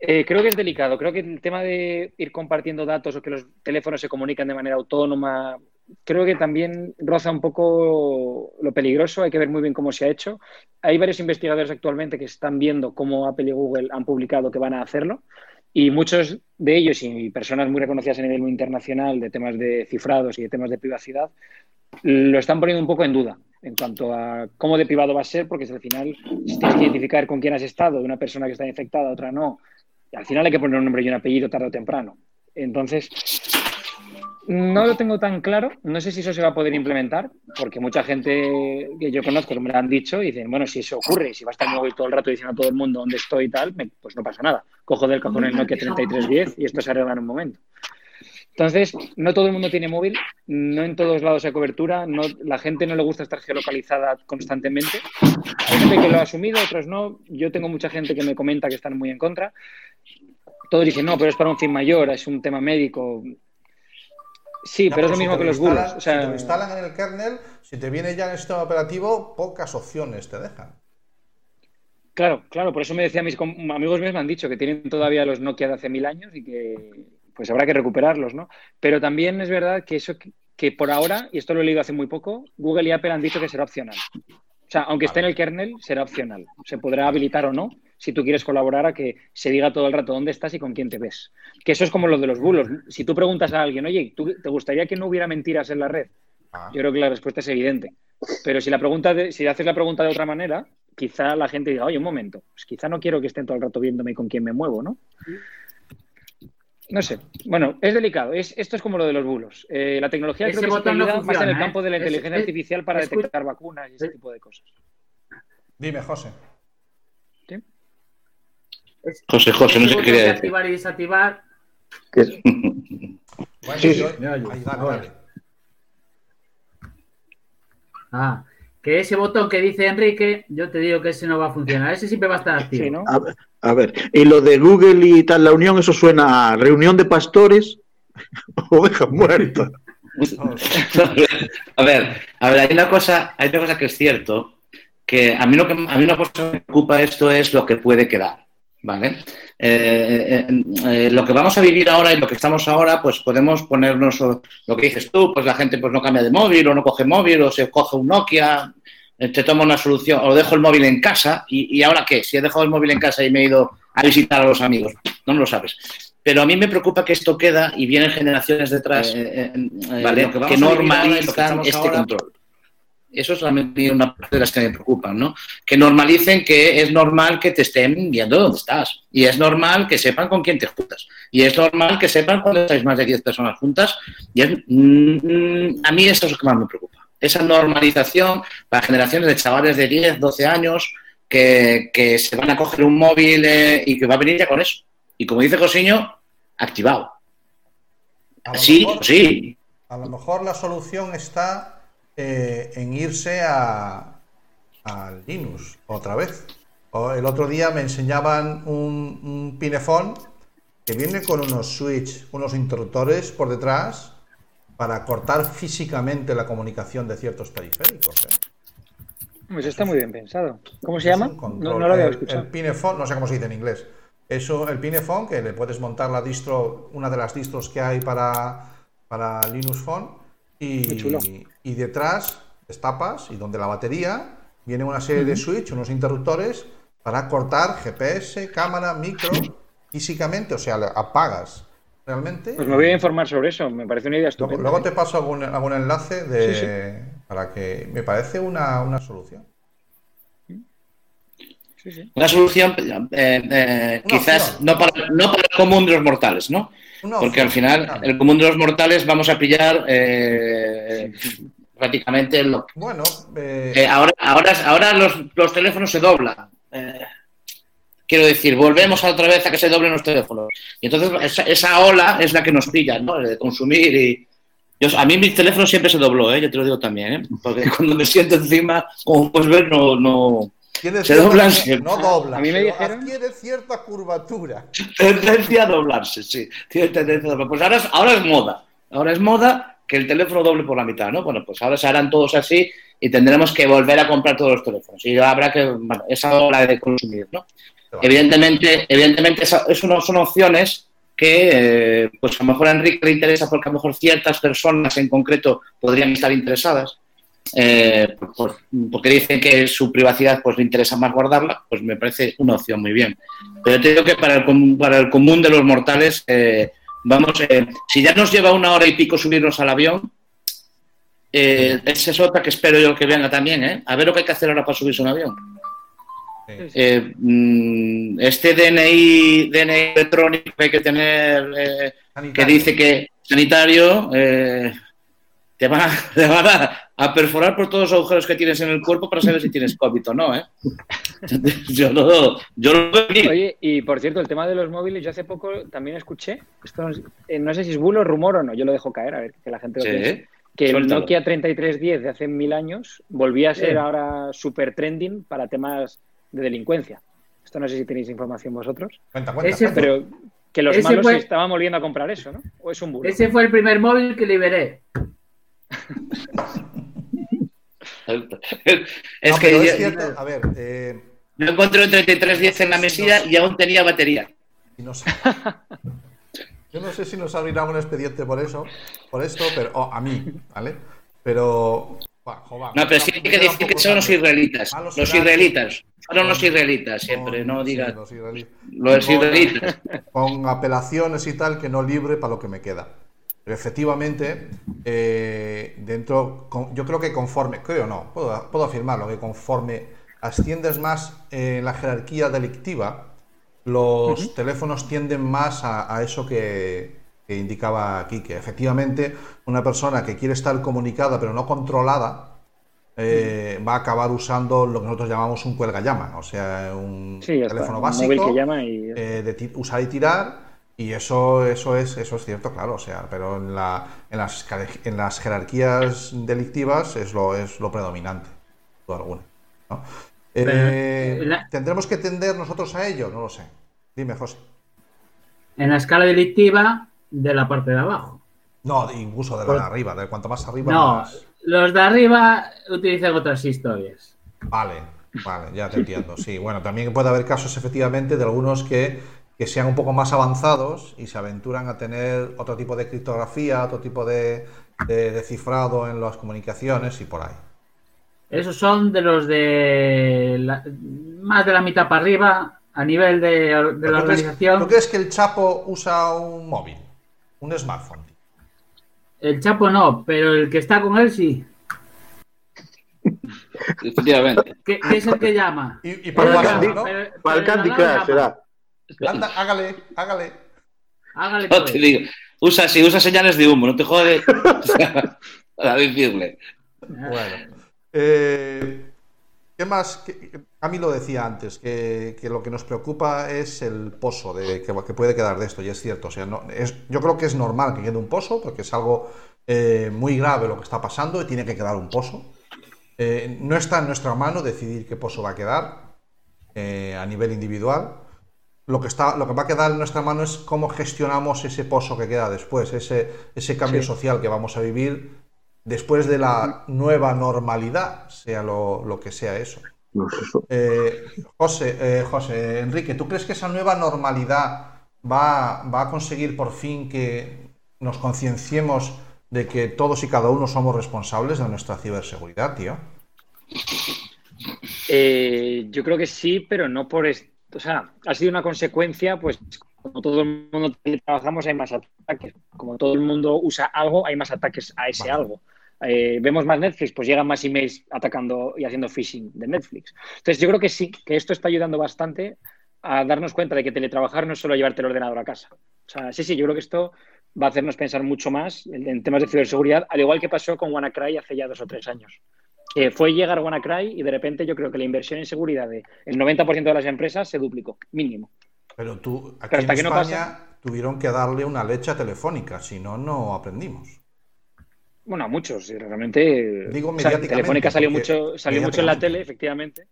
Eh, creo que es delicado. Creo que el tema de ir compartiendo datos o que los teléfonos se comunican de manera autónoma, creo que también roza un poco lo peligroso. Hay que ver muy bien cómo se ha hecho. Hay varios investigadores actualmente que están viendo cómo Apple y Google han publicado que van a hacerlo. Y muchos de ellos y personas muy reconocidas a nivel internacional de temas de cifrados y de temas de privacidad lo están poniendo un poco en duda en cuanto a cómo de privado va a ser, porque si al final si tienes que identificar con quién has estado, de una persona que está infectada, otra no, al final hay que poner un nombre y un apellido tarde o temprano. Entonces, no lo tengo tan claro. No sé si eso se va a poder implementar, porque mucha gente que yo conozco me lo han dicho y dicen, bueno, si eso ocurre, si va a estar mi móvil todo el rato diciendo a todo el mundo dónde estoy y tal, pues no pasa nada. Cojo del cajón el Nokia 3310 y esto se arregla en un momento. Entonces, no todo el mundo tiene móvil, no en todos lados hay cobertura, la gente no le gusta estar geolocalizada constantemente. Hay gente que lo ha asumido, otros no. Yo tengo mucha gente que me comenta que están muy en contra. Todos dicen, no, pero es para un fin mayor, es un tema médico. Sí, pero es lo si mismo te que los instalan- bulos. O sea, Si te lo instalan en el kernel, si te viene ya en el sistema operativo, pocas opciones te dejan. Claro, claro, por eso me decía mis amigos míos me han dicho que tienen todavía los Nokia de hace mil años y que pues habrá que recuperarlos, ¿no? Pero también es verdad que eso que, que por ahora, y esto lo he leído hace muy poco, Google y Apple han dicho que será opcional. O sea, aunque esté en el kernel, será opcional. Se podrá habilitar o no si tú quieres colaborar a que se diga todo el rato dónde estás y con quién te ves. Que eso es como lo de los bulos. Si tú preguntas a alguien, oye, ¿tú- ¿te gustaría que no hubiera mentiras en la red? Ah. Yo creo que la respuesta es evidente. Pero si la pregunta de- si haces la pregunta de otra manera, quizá la gente diga, oye, un momento, pues quizá no quiero que estén todo el rato viéndome con quién me muevo, ¿no? No sé. Bueno, es delicado. Es, esto es como lo de los bulos. Eh, la tecnología Ese creo que botón no más en el campo de la ¿eh? Es- inteligencia es- artificial para detectar vacunas y ese tipo de cosas. Dime, José. ¿Sí? Es- José, José, no sé qué quería decir. activar y desactivar. Que es- Bueno, Sí, sí, ahí. Ah, que ese botón que dice Enrique, yo te digo que ese no va a funcionar. Ese siempre va a estar activo. Sí, ¿no? a, ver- a ver, y lo de Google y tal, la unión, eso suena a reunión de pastores, oveja muerta. A ver, a ver, hay una cosa, hay una cosa que es cierto, que a mí lo que a mí una cosa que me preocupa esto es lo que puede quedar, ¿vale? Eh, eh, eh, lo que vamos a vivir ahora y lo que estamos ahora, pues podemos ponernos o- lo que dices tú, pues la gente pues no cambia de móvil o no coge móvil o se coge un Nokia, te toma una solución o dejo el móvil en casa y, y ahora qué, si he dejado el móvil en casa y me he ido a visitar a los amigos, no lo sabes. Pero a mí me preocupa que esto queda y vienen generaciones detrás que normalizan este ahora- control. Eso es una parte de las que me preocupan, ¿no? Que normalicen que es normal que te estén viendo dónde estás. Y es normal que sepan con quién te juntas. Y es normal que sepan cuando estáis más de 10 personas juntas. Y es- mm, a mí eso es lo que más me preocupa. Esa normalización para generaciones de chavales de 10, 12 años que, que se van a coger un móvil eh, y que va a venir ya con eso. Y como dice Josiño, activado. A lo Sí, mejor- sí. A lo mejor la solución está eh, en irse a, Linux otra vez. O el otro día me enseñaban un, un pinefón que viene con unos switch, unos interruptores por detrás para cortar físicamente la comunicación de ciertos periféricos. ¿eh? Pues está muy bien pensado. ¿Cómo se Es llama? No, no lo había El- escuchado. El Pinefone, no sé cómo se dice en inglés. Eso, el Pinefone, que le puedes montar la distro, una de las distros que hay para, para Linux Phone. Chulo. Y, y detrás destapas y donde la batería viene una serie de switch, unos interruptores para cortar GPS, cámara, micro físicamente, o sea, apagas realmente. Pues me voy a informar sobre eso. Me parece una idea estupenda. luego ¿eh? te paso algún, algún enlace de, Sí, para que me parece una, una solución. Sí, sí. Una solución, eh, eh, Una quizás opción. no para, no para el común de los mortales, ¿no? Porque al final, el común de los mortales vamos a pillar eh, prácticamente lo Bueno, eh, eh, ahora, ahora, ahora los, los teléfonos se doblan. Eh, quiero decir, volvemos a otra vez a que se doblen los teléfonos. Y entonces esa, esa ola es la que nos pilla, ¿no? De consumir y. Yo, a mí mi teléfono siempre se dobló, ¿eh? yo te lo digo también, ¿eh? porque cuando me siento encima, como puedes ver, no, no, tiene se doblan siempre. No dobla, A mí me pero dijeron- adquiere cierta curvatura. tendencia a doblarse, sí. Tiene tendencia a doblarse. Pues ahora es, ahora es moda. Ahora es moda que el teléfono doble por la mitad, ¿no? Bueno, pues ahora se harán todos así y tendremos que volver a comprar todos los teléfonos. Y habrá que, bueno, esa ola de consumir, ¿no? Evidentemente, evidentemente eso no son opciones que, eh, pues a lo mejor a Enrique le interesa porque a lo mejor ciertas personas en concreto podrían estar interesadas. Eh, por- porque dicen que su privacidad pues le interesa más guardarla, pues me parece una opción muy bien. Pero te digo que para el, com- para el común de los mortales, eh, vamos, eh, si ya nos lleva una hora y pico subirnos al avión, eh, esa es otra que espero yo que venga también, ¿eh? A ver lo que hay que hacer ahora para subirse a un avión. Sí. Eh, mm, este DNI, DNI electrónico que hay que tener, eh, que Sanitario. dice que sanitario, eh, te van, a, te van a, a perforar por todos los agujeros que tienes en el cuerpo para saber si tienes COVID o no, ¿eh? Yo lo, yo aquí. Oye, y por cierto, el tema de los móviles, yo hace poco también escuché, esto no, es- eh, no sé si es bulo, rumor o no, yo lo dejo caer, a ver que la gente lo Sí, piense, que el. Nokia 3310 de hace mil años volvía a ser Sí. ahora super trending para temas de delincuencia. Esto no sé si tenéis información vosotros, Cuenta, cuenta, Ese cuenta. pero que los Ese malos fue- estaban volviendo a comprar eso, ¿no? ¿O es un bulo? Ese fue el primer móvil que liberé. Es No, que es cierto, a ver, eh, yo encontré un 3310 en la mesilla y aún tenía batería. y no sé- yo no sé si nos abrirá un expediente por eso, por esto, pero oh, a mí, ¿vale? Pero, No, pero sí hay que decir que son los israelitas. Los serán- israelitas. Fueron los israelitas siempre, no sí, digas. los Los con- israelitas. Con apelaciones y tal que no libre para lo que me queda. Pero efectivamente, eh, dentro, con- yo creo que conforme, creo no, puedo, puedo afirmarlo, que conforme asciendes más en la jerarquía delictiva, los teléfonos tienden más a, a eso que, que indicaba aquí, que efectivamente una persona que quiere estar comunicada pero no controlada, eh, va a acabar usando lo que nosotros llamamos un cuelga llama, o sea, un Sí, ya está, teléfono un básico, móvil que llama y- eh, de usar y tirar, y eso, eso, es, eso es cierto, claro, o sea, pero en, la, en, las, en las jerarquías delictivas es lo, es lo predominante, sin Eh, la- ¿Tendremos que tender nosotros a ello? No lo sé. Dime, José. En la escala delictiva de la parte de abajo. No, incluso de la de Pues- arriba, de cuanto más arriba, No, más. los de arriba utilizan otras historias. Vale, vale, ya te entiendo. Sí, bueno, también puede haber casos efectivamente de algunos que, que sean un poco más avanzados y se aventuran a tener otro tipo de criptografía, otro tipo de, de- de cifrado en las comunicaciones y por ahí. Esos son de los de la- más de la mitad para arriba a nivel de, de la ¿Tú crees, organización. tú crees que el Chapo usa un móvil? Un smartphone. El Chapo no, pero el que está con él sí. Efectivamente. Que es el que llama. Y, y Para el Candy- ¿no? Para el Candy Crush será. Anda, hágale, hágale. Hágale No pues. te digo. Usa, si usa señales de humo, no te jode. Para decirle. Bueno. Eh, ¿Qué más? ¿Qué- A mí lo decía antes, que, que lo que nos preocupa es el pozo de, que, que puede quedar de esto, y es cierto. O sea, no, es, yo creo que es normal que quede un pozo, porque es algo eh, muy grave lo que está pasando y tiene que quedar un pozo. Eh, no está en nuestra mano decidir qué pozo va a quedar eh, a nivel individual. Lo que, está, lo que va a quedar en nuestra mano es cómo gestionamos ese pozo que queda después, ese, ese cambio Sí. social que vamos a vivir después de la nueva normalidad, sea lo, lo que sea eso. Eso. Eh, José, eh, José, Enrique, ¿tú crees que esa nueva normalidad va, va a conseguir por fin que nos concienciemos de que todos y cada uno somos responsables de nuestra ciberseguridad, tío? Eh, yo creo que sí, pero no por esto. O sea, ha sido una consecuencia, pues como todo el mundo trabajamos hay más ataques. Como todo el mundo usa algo, hay más ataques a ese Vale. algo. Eh, vemos más Netflix, pues llegan más emails atacando y haciendo phishing de Netflix. Entonces yo creo que sí, que esto está ayudando bastante a darnos cuenta de que teletrabajar no es solo llevarte el ordenador a casa. O sea, sí, sí, yo creo que esto va a hacernos pensar mucho más en, temas de ciberseguridad, al igual que pasó con WannaCry hace ya dos o tres años que fue llegar WannaCry y de repente yo creo que la inversión en seguridad del 90% de las empresas se duplicó, mínimo. Pero tú, aquí Pero hasta en que no España, tuvieron que darle una leche telefónica, si no, no aprendimos. Bueno, a muchos, realmente. Digo o sea, Telefónica salió mucho, salió mucho en la tele, efectivamente.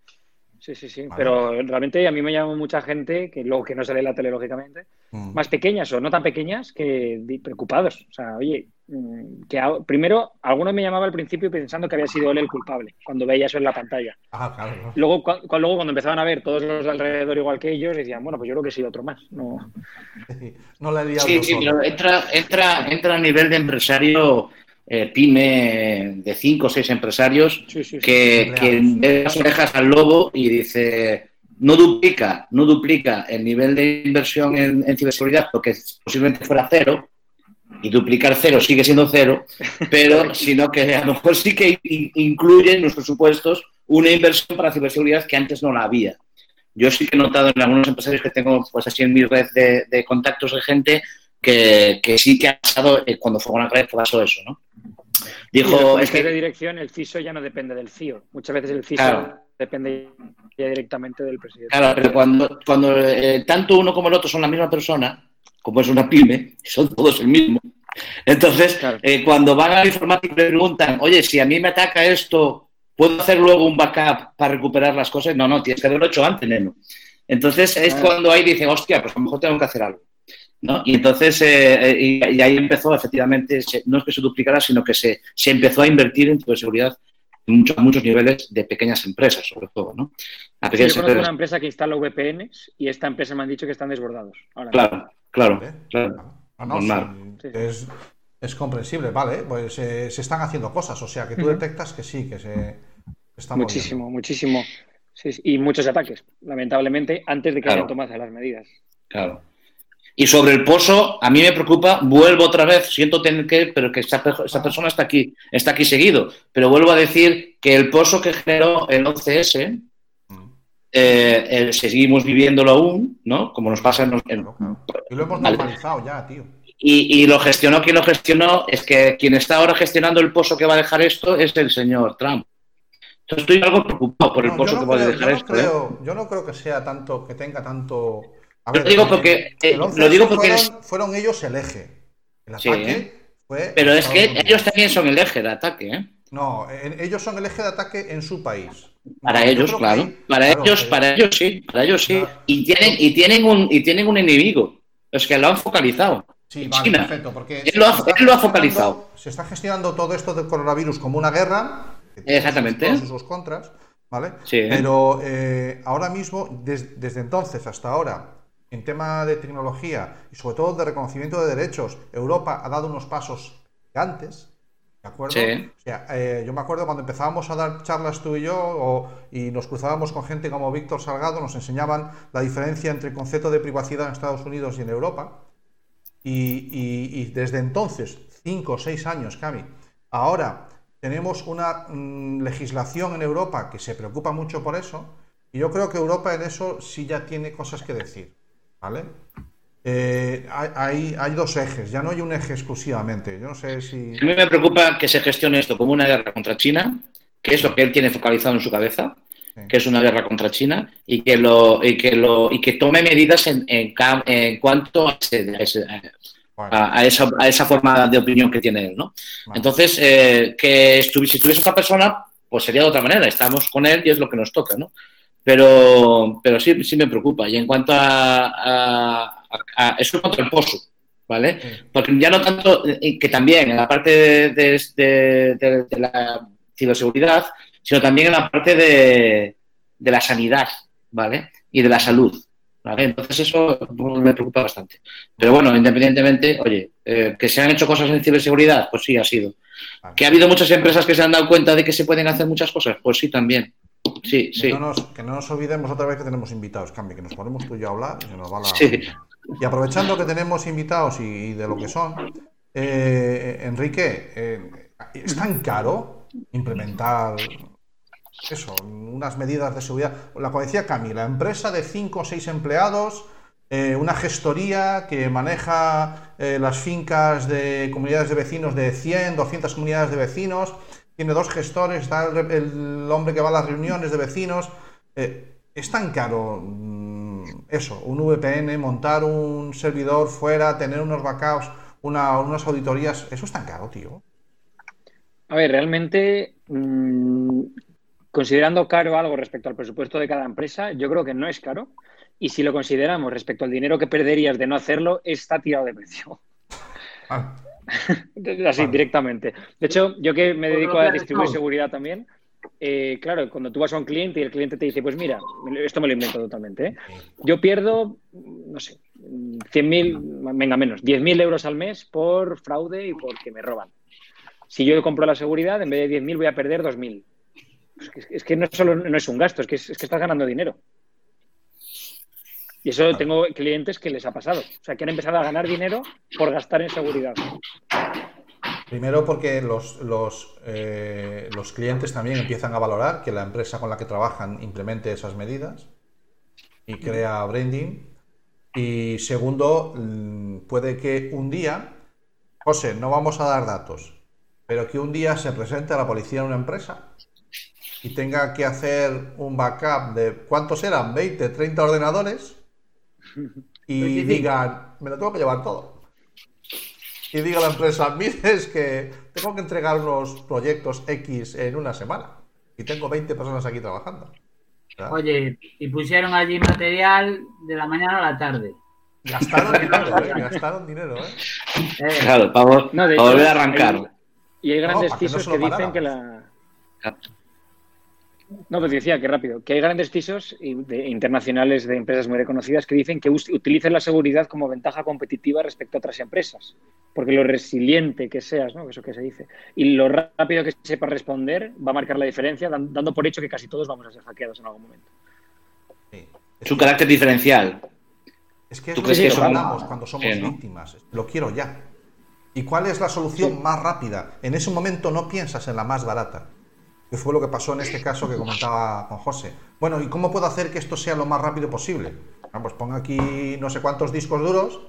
Sí, sí, sí. Vale. Pero realmente a mí me llamó mucha gente, que luego que no sale la tele, lógicamente, Mm. más pequeñas o no tan pequeñas, que di- preocupados. O sea, oye, mm, que a- primero, algunos me llamaban al principio pensando que había sido él el culpable, cuando veía eso en la pantalla. Ah, claro. Luego, cu- luego cuando empezaban a ver todos los de alrededor igual que ellos, decían, bueno, pues yo creo que he sido otro más. No, No le liado Sí, sí, pero entra, entra, entra a nivel de empresario eh, pyme de cinco o seis empresarios Sí, sí, sí. que, que ve las orejas al lobo y dice no duplica, no duplica el nivel de inversión en, en ciberseguridad porque posiblemente fuera cero y duplicar cero sigue siendo cero, pero sino que a lo mejor sí que in- incluye en los presupuestos una inversión para ciberseguridad que antes no la había. Yo sí que he notado en algunos empresarios que tengo pues así en mi red de, de contactos de gente que, que sí que ha pasado, eh, cuando fue una red pasó eso, ¿no? Dijo, es comités de que, dirección, el CISO ya no depende del CIO. Muchas veces el CISO Claro. depende ya directamente del presidente. claro, pero cuando, cuando eh, tanto uno como el otro son la misma persona, como es una pyme, son todos el mismo. Entonces, Claro. eh, cuando van al informático y le preguntan, oye, si a mí me ataca esto, ¿puedo hacer luego un backup para recuperar las cosas? No, no, tienes que haberlo hecho antes, neno. Entonces es cuando ahí dicen, hostia, pues a lo mejor tengo que hacer algo. ¿No? Y entonces, eh, eh, y, y ahí empezó, efectivamente, se- no es que se duplicara, sino que se, se empezó a invertir en ciberseguridad en muchos, a muchos niveles de pequeñas empresas, sobre todo, ¿no? A Sí, yo conozco empresas. una empresa que instala VPNs y esta empresa me han dicho que están desbordados. Ahora Claro, claro, claro. Ah, no, sí, es, es comprensible, vale, pues eh, se están haciendo cosas, o sea que tú detectas que sí, que se está moviendo. muchísimo, muchísimo. Sí, sí. Y muchos ataques, lamentablemente, antes de que Claro. hayan tomado las medidas. Claro. Y sobre el pozo, a mí me preocupa, vuelvo otra vez, siento tener que, pero que esta, pe- esta persona está aquí, está aquí seguido. Pero vuelvo a decir que el pozo que generó el 11S Mm. eh, eh, seguimos viviéndolo aún, ¿no? Como nos pasa en, en- Claro, claro. Y lo hemos Vale. normalizado ya, tío. y, y lo gestionó quien lo gestionó, es que quien está ahora gestionando el pozo que va a dejar esto es el señor Trump. Entonces estoy algo preocupado por el No, pozo que no va a creo, dejar yo, no esto. ¿eh? creo, yo no creo que sea tanto, que tenga tanto. A Lo digo porque- eh, el 11 lo digo fueron, porque fueron ellos el eje. El Sí, ataque fue. Pero es que Unidos. ellos también son el eje de ataque, ¿eh? No, en- ellos son el eje de ataque en su país. Para No, ellos, que claro. Para claro, ellos, eh, para ellos sí, para ellos sí. Claro. Y tienen, y tienen un, y tienen un enemigo. Es que lo han focalizado. Sí, vale, China. perfecto. Porque Él lo ha- él lo focalizado. Se está gestionando todo esto del coronavirus como una guerra. Exactamente. Todos sus contras, ¿vale? Sí. Pero eh, ahora mismo, des- desde entonces hasta ahora, en tema de tecnología y sobre todo de reconocimiento de derechos, Europa ha dado unos pasos gigantes. ¿De acuerdo? Sí. O sea, eh, yo me acuerdo cuando empezábamos a dar charlas tú y yo o- y nos cruzábamos con gente como Víctor Salgado, nos enseñaban la diferencia entre el concepto de privacidad en Estados Unidos y en Europa. Y, y- y desde entonces, cinco o seis años, Cami, ahora tenemos una mm, legislación en Europa que se preocupa mucho por eso. Y yo creo que Europa en eso sí ya tiene cosas que decir. ¿Vale? Eh, hay, hay- dos ejes, ya no hay un eje exclusivamente. Yo no sé si. A mí me preocupa que se gestione esto como una guerra contra China, que es lo que él tiene focalizado en su cabeza, Sí. que es una guerra contra China, y que lo, y que lo, y que tome medidas en, en, cuanto a, ese- a ese- Bueno, a- a esa, a esa forma de opinión que tiene él, ¿no? Entonces, eh, que estuvi- si estuviese otra persona, pues sería de otra manera. Estamos con él y es lo que nos toca, ¿no? Pero, pero sí, sí me preocupa. Y en cuanto a, a, a- eso contra el pozo, ¿vale? Porque ya no tanto, eh, que también en la parte de, de- de- de- de la ciberseguridad, sino también en la parte de, de la sanidad, ¿vale? Y de la salud, ¿vale? Entonces eso me preocupa bastante. Pero bueno, independientemente, oye, eh, que se han hecho cosas en ciberseguridad, pues sí, ha sido. Que ha habido muchas empresas que se han dado cuenta de que se pueden hacer muchas cosas, pues sí, también. Sí, Que sí. no, nos, que no nos olvidemos otra vez que tenemos invitados, Cambi, que nos ponemos tú y yo a hablar y se nos va la. Sí. Y aprovechando que tenemos invitados y, y de lo que son, eh, Enrique, eh, ¿es tan caro implementar eso, unas medidas de seguridad? La como decía Cami, la empresa de 5 o 6 empleados, eh, una gestoría que maneja eh, las fincas de comunidades de vecinos de 100, 200 comunidades de vecinos, tiene dos gestores, está el, el hombre que va a las reuniones de vecinos. Eh, ¿Es tan caro mm, eso, un VPN, montar un servidor fuera, tener unos backups, una- unas auditorías? ¿Eso es tan caro, tío? A ver, realmente, mm, considerando caro algo respecto al presupuesto de cada empresa, yo creo que no es caro. Y si lo consideramos respecto al dinero que perderías de no hacerlo, está tirado de precio. Ah, Así, Vale. directamente. De hecho, yo que me dedico a distribuir seguridad también, eh, claro, cuando tú vas a un cliente y el cliente te dice, pues mira, esto me lo invento totalmente, ¿eh? yo pierdo, no sé, 100.000, venga menos, 10.000 euros al mes por fraude y porque me roban. Si yo compro la seguridad, en vez de 10.000 voy a perder 2.000. Es que, es que no, solo, no es un gasto, es que, es, es que estás ganando dinero. Y eso tengo clientes que les ha pasado. O sea, que han empezado a ganar dinero por gastar en seguridad. Primero porque los, los, eh, los clientes también empiezan a valorar que la empresa con la que trabajan implemente esas medidas y crea branding. Y segundo, mm, puede que un día, José, no vamos a dar datos, pero que un día se presente a la policía en una empresa y tenga que hacer un backup de, ¿cuántos eran? ¿20, 30 ordenadores? Y 25. digan, me lo tengo que llevar todo y diga la empresa, mire, es que tengo que entregar unos proyectos X en una semana y tengo 20 personas aquí trabajando. ¿verdad? Oye, y pusieron allí material de la mañana a la tarde. Gastaron dinero, ¿eh? Gastaron dinero, ¿eh? Eh, Claro, para, No, de para hecho, volver a arrancar. hay- y hay grandes no CISOs se que, dicen que la. No, pues decía que rápido, que hay grandes de- internacionales de empresas muy reconocidas que dicen que utilicen la seguridad como ventaja competitiva respecto a otras empresas. Porque lo resiliente que seas, ¿no? Eso que se dice. Y lo rápido que sepas responder va a marcar la diferencia, dan- dando por hecho que casi todos vamos a ser hackeados en algún momento. Sí. Es un carácter diferencial. Es que es ¿Tú lo crees que que eso no? hablamos cuando somos Sí, ¿no? víctimas. Lo quiero ya. ¿Y cuál es la solución más rápida? En ese momento no piensas en la más barata. Que fue lo que pasó en este caso que comentaba con José. Bueno, ¿y cómo puedo hacer que esto sea lo más rápido posible? Ah, pues pongo aquí no sé cuántos discos duros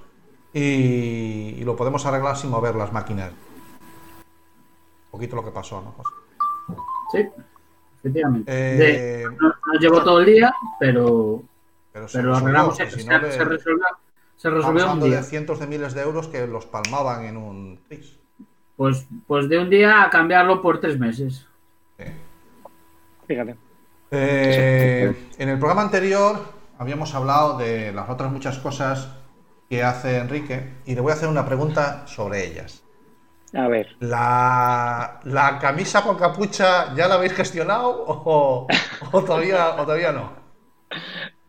y, y lo podemos arreglar sin mover las máquinas. Un poquito lo que pasó, ¿no, José? Sí, efectivamente. Eh, nos llevó todo el día, pero, Pero se pero lo arreglamos. que Se, se- le- se resolvió, se estamos resolvió un hablando día. de cientos de miles de euros que los palmaban en un tris. Pues, pues de un día a cambiarlo por tres meses. Fíjate. Eh, en el programa anterior habíamos hablado de las otras muchas cosas que hace Enrique y le voy a hacer una pregunta sobre ellas. A ver. ¿La, la camisa con capucha ya la habéis gestionado o, o todavía, o todavía no?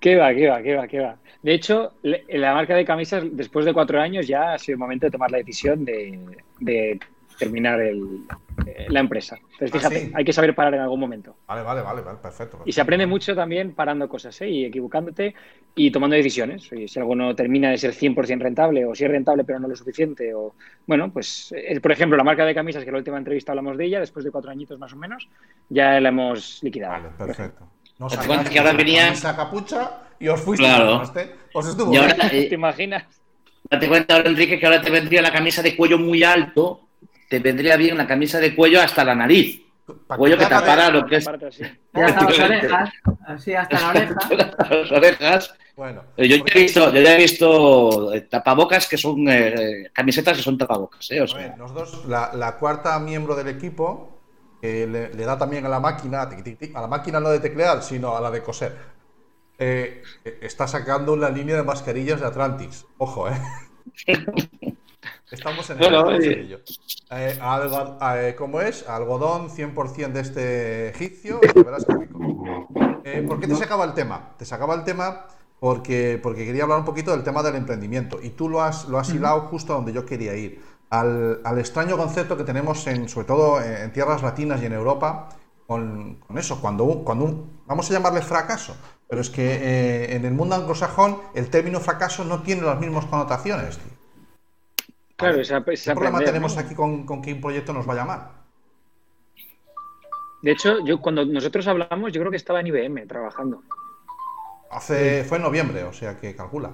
¿Qué va, qué va, qué va, qué va? De hecho, la marca de camisas, después de cuatro años, ya ha sido el momento de tomar la decisión de, de terminar el- eh, la empresa. Entonces, Ah, fíjate, sí. hay que saber parar en algún momento. Vale, vale, vale, vale, perfecto. Y se aprende mucho también parando cosas ¿eh? y equivocándote y tomando decisiones. Y si algo no termina de ser 100% rentable o si es rentable pero no lo suficiente. o Bueno, pues, eh, por ejemplo, la marca de camisas, que en la última entrevista hablamos de ella, después de cuatro añitos más o menos, ya la hemos liquidado. Vale, perfecto. No sacasteis cuenta que ahora venía- camisa capucha y os fuiste. Claro. Os estuvo Y ahora, eh, ¿Te imaginas? Date cuenta ahora, Enrique, que ahora te vendría la camisa de cuello muy alto, te vendría bien la camisa de cuello hasta la nariz. Cuello que tapara lo que es así. Hasta las orejas, así hasta la oreja. las orejas. Bueno, Eh, Yo ya he visto, yo ya he visto eh, tapabocas que son eh, eh, camisetas que son tapabocas, ¿eh? O A ver, nosotros, la, la cuarta miembro del equipo, que le, le da también a la máquina, a la máquina no de teclear, sino a la de coser, eh, está sacando una línea de mascarillas de Atlantis. Ojo, ¿eh? Estamos en el oye. ello. Eh, algo- eh, ¿Cómo es? Algodón 100% de este egipcio y verás rico. Eh, ¿Por qué te sacaba el tema? Te sacaba el tema porque, porque quería hablar un poquito del tema del emprendimiento y tú lo has, lo has hilado justo a donde yo quería ir. Al, al extraño concepto que tenemos, en, sobre todo en, en tierras latinas y en Europa, con, con eso, cuando un, cuando un, vamos a llamarle fracaso, pero es que eh, en el mundo anglosajón el término fracaso no tiene las mismas connotaciones. tío. Claro, esa, ¿Qué problema aprender, tenemos ¿no? aquí con, con un proyecto nos va a llamar? De hecho, yo cuando nosotros hablamos, yo creo que estaba en IBM trabajando. Hace, fue en noviembre, o sea que calcula.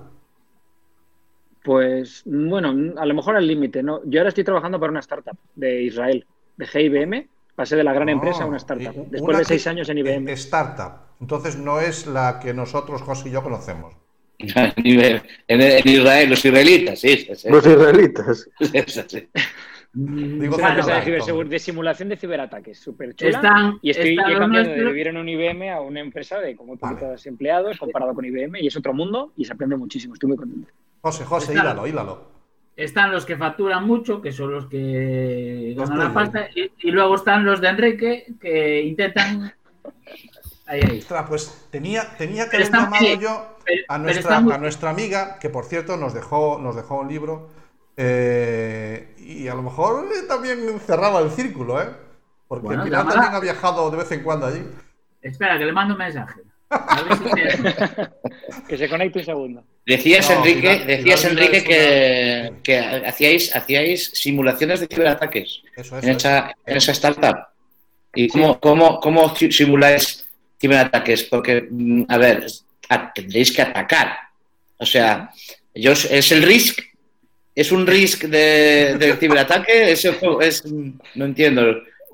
Pues bueno, a lo mejor al límite, ¿no? Yo ahora estoy trabajando para una startup de Israel, de GIBM. Pasé de la gran empresa a una startup. Ah, Después una de seis años en IBM. Startup. Entonces no es la que nosotros, José y yo, conocemos. en, en Israel, los israelitas, sí, sí, sí. Los israelitas. Sí, sí. Digo, Una Claro, empresa de, cibersegur- de simulación de ciberataques, súper chula. Están, y estoy están he cambiado de nuestros- vivir en un IBM a una empresa de como Vale. 500 empleados comparado con IBM y es otro mundo y se aprende muchísimo. Estoy muy contento. José, José, Está- hílalo, hílalo. están los que facturan mucho, que son los que ganan la pasta, y, y luego están los de Enrique, que intentan... Ahí, ahí. Ostras, pues tenía, tenía que Pero haber llamado yo a nuestra, muy- a nuestra amiga, que por cierto nos dejó, nos dejó un libro, eh, y a lo mejor eh, también cerraba el círculo, ¿eh? Porque Bueno, Pilar también ha viajado de vez en cuando allí. Espera, que le mando un mensaje. A ver si te- Que se conecte un segundo. Decías, No, Enrique, decías, Enrique, que, que hacíais, hacíais simulaciones de ciberataques Eso, eso. en esa, eso. en esa startup. ¿Y cómo, cómo, cómo si- simuláis ciberataques? Porque, mm, a ver, tendréis que atacar. O sea, yo, es el risk, es un risk de, ciberataque, es, es, no entiendo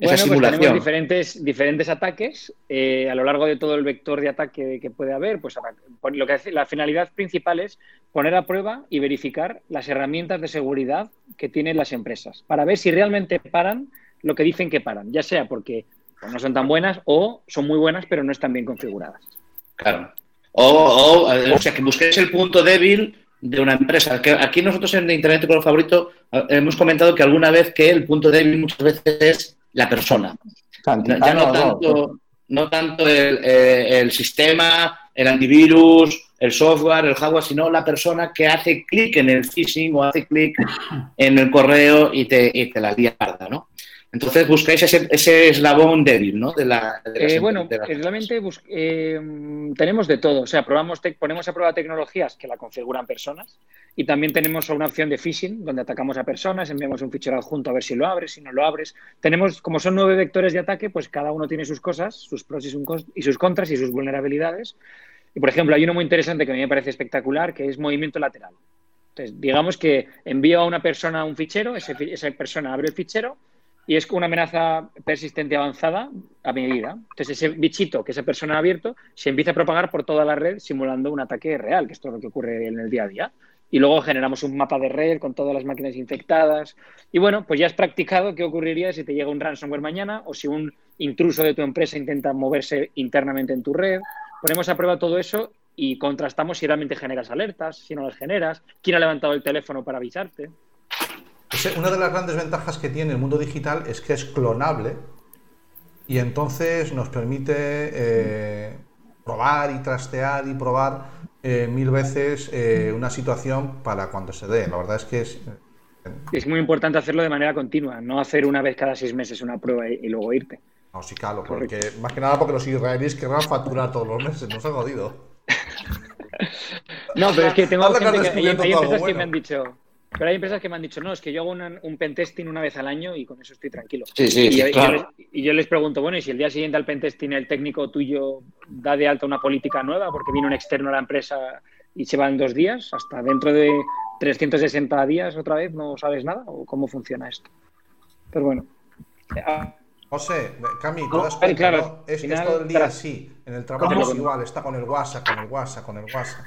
esa Bueno, pues simulación. tenemos diferentes, diferentes ataques eh, a lo largo de todo el vector de ataque que puede haber. Pues lo que hace, la finalidad principal es poner a prueba y verificar las herramientas de seguridad que tienen las empresas para ver si realmente paran lo que dicen que paran, ya sea porque pues, no son tan buenas o son muy buenas pero no están bien configuradas. Claro. O, o, o sea, que busquéis el punto débil de una empresa. Que aquí nosotros en Internet con favorito eh, hemos comentado que alguna vez que el punto débil muchas veces es la persona. No- Ah, ya no, tanto, no tanto el, eh, el sistema, el antivirus, el software, el hardware, sino la persona que hace clic en el phishing o hace clic en el correo y te, y te la lía parda, ¿no? Entonces buscáis ese, ese eslabón débil, ¿no? De la, de las Eh, em- bueno, de realmente eh, tenemos de todo. O sea, probamos ponemos a prueba tecnologías que la configuran personas y también tenemos una opción de phishing donde atacamos a personas, enviamos un fichero adjunto a ver si lo abres, si no lo abres. Tenemos, como son nueve vectores de ataque, pues cada uno tiene sus cosas, sus pros y sus, y sus contras y sus vulnerabilidades. Y por ejemplo, hay uno muy interesante que a mí me parece espectacular, que es movimiento lateral. Entonces, digamos que envío a una persona un fichero, ese esa persona abre el fichero y es una amenaza persistente avanzada a medida. Entonces, ese bichito que esa persona ha abierto se empieza a propagar por toda la red simulando un ataque real, que es lo que ocurre en el día a día. Y luego generamos un mapa de red con todas las máquinas infectadas. Y bueno, pues ya has practicado qué ocurriría si te llega un ransomware mañana o si un intruso de tu empresa intenta moverse internamente en tu red. Ponemos a prueba todo eso y contrastamos si realmente generas alertas, si no las generas, quién ha levantado el teléfono para avisarte. Una de las grandes ventajas que tiene el mundo digital es que es clonable y entonces nos permite eh, probar y trastear y probar eh, mil veces eh, una situación para cuando se dé. La verdad es que es... Es muy importante hacerlo de manera continua, no hacer una vez cada seis meses una prueba y, y luego irte. No, sí, claro, porque, más que nada porque los israelíes querrán facturar todos los meses, nos han jodido. No, pero es que tengo que gente que, hay, hay empresas que bueno. me han dicho, pero hay empresas que me han dicho, no, es que yo hago una- un pentesting una vez al año y con eso estoy tranquilo. Sí, sí, y, sí, yo, claro. les, y yo les pregunto, bueno, y si el día siguiente al pentesting el técnico tuyo da de alta una política nueva porque vino un externo a la empresa y se va en dos días, hasta dentro de 360 días otra vez no sabes nada o cómo funciona esto. Pero bueno. Ah, José, Cami, ¿te das cuenta, claro, no? Es, es todo el día así. En el trabajo es igual, está con el WhatsApp, con el WhatsApp, con el WhatsApp.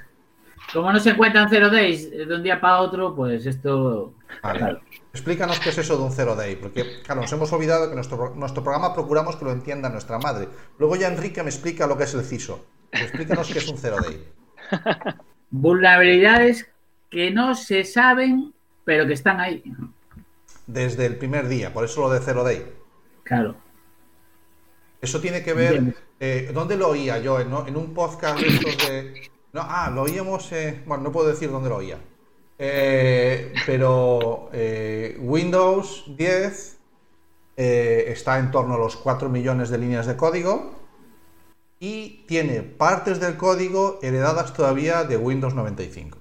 Como no se encuentran cero days de un día para otro, pues esto. Vale. Explícanos qué es eso de un zero day, porque claro, nos hemos olvidado que nuestro, nuestro programa procuramos que lo entienda nuestra madre. Luego ya Enrique me explica lo que es el CISO. Explícanos qué es un zero day. Vulnerabilidades que no se saben, pero que están ahí. Desde el primer día, por eso lo de zero day. Claro. Eso tiene que ver. Eh, ¿Dónde lo oía yo? ¿En, en un podcast de estos de.? No, ah, lo oíamos. eh, bueno, no puedo decir dónde lo oía. Eh, pero eh, Windows 10 eh, está en torno a los 4 millones de líneas de código y tiene partes del código heredadas todavía de Windows 95.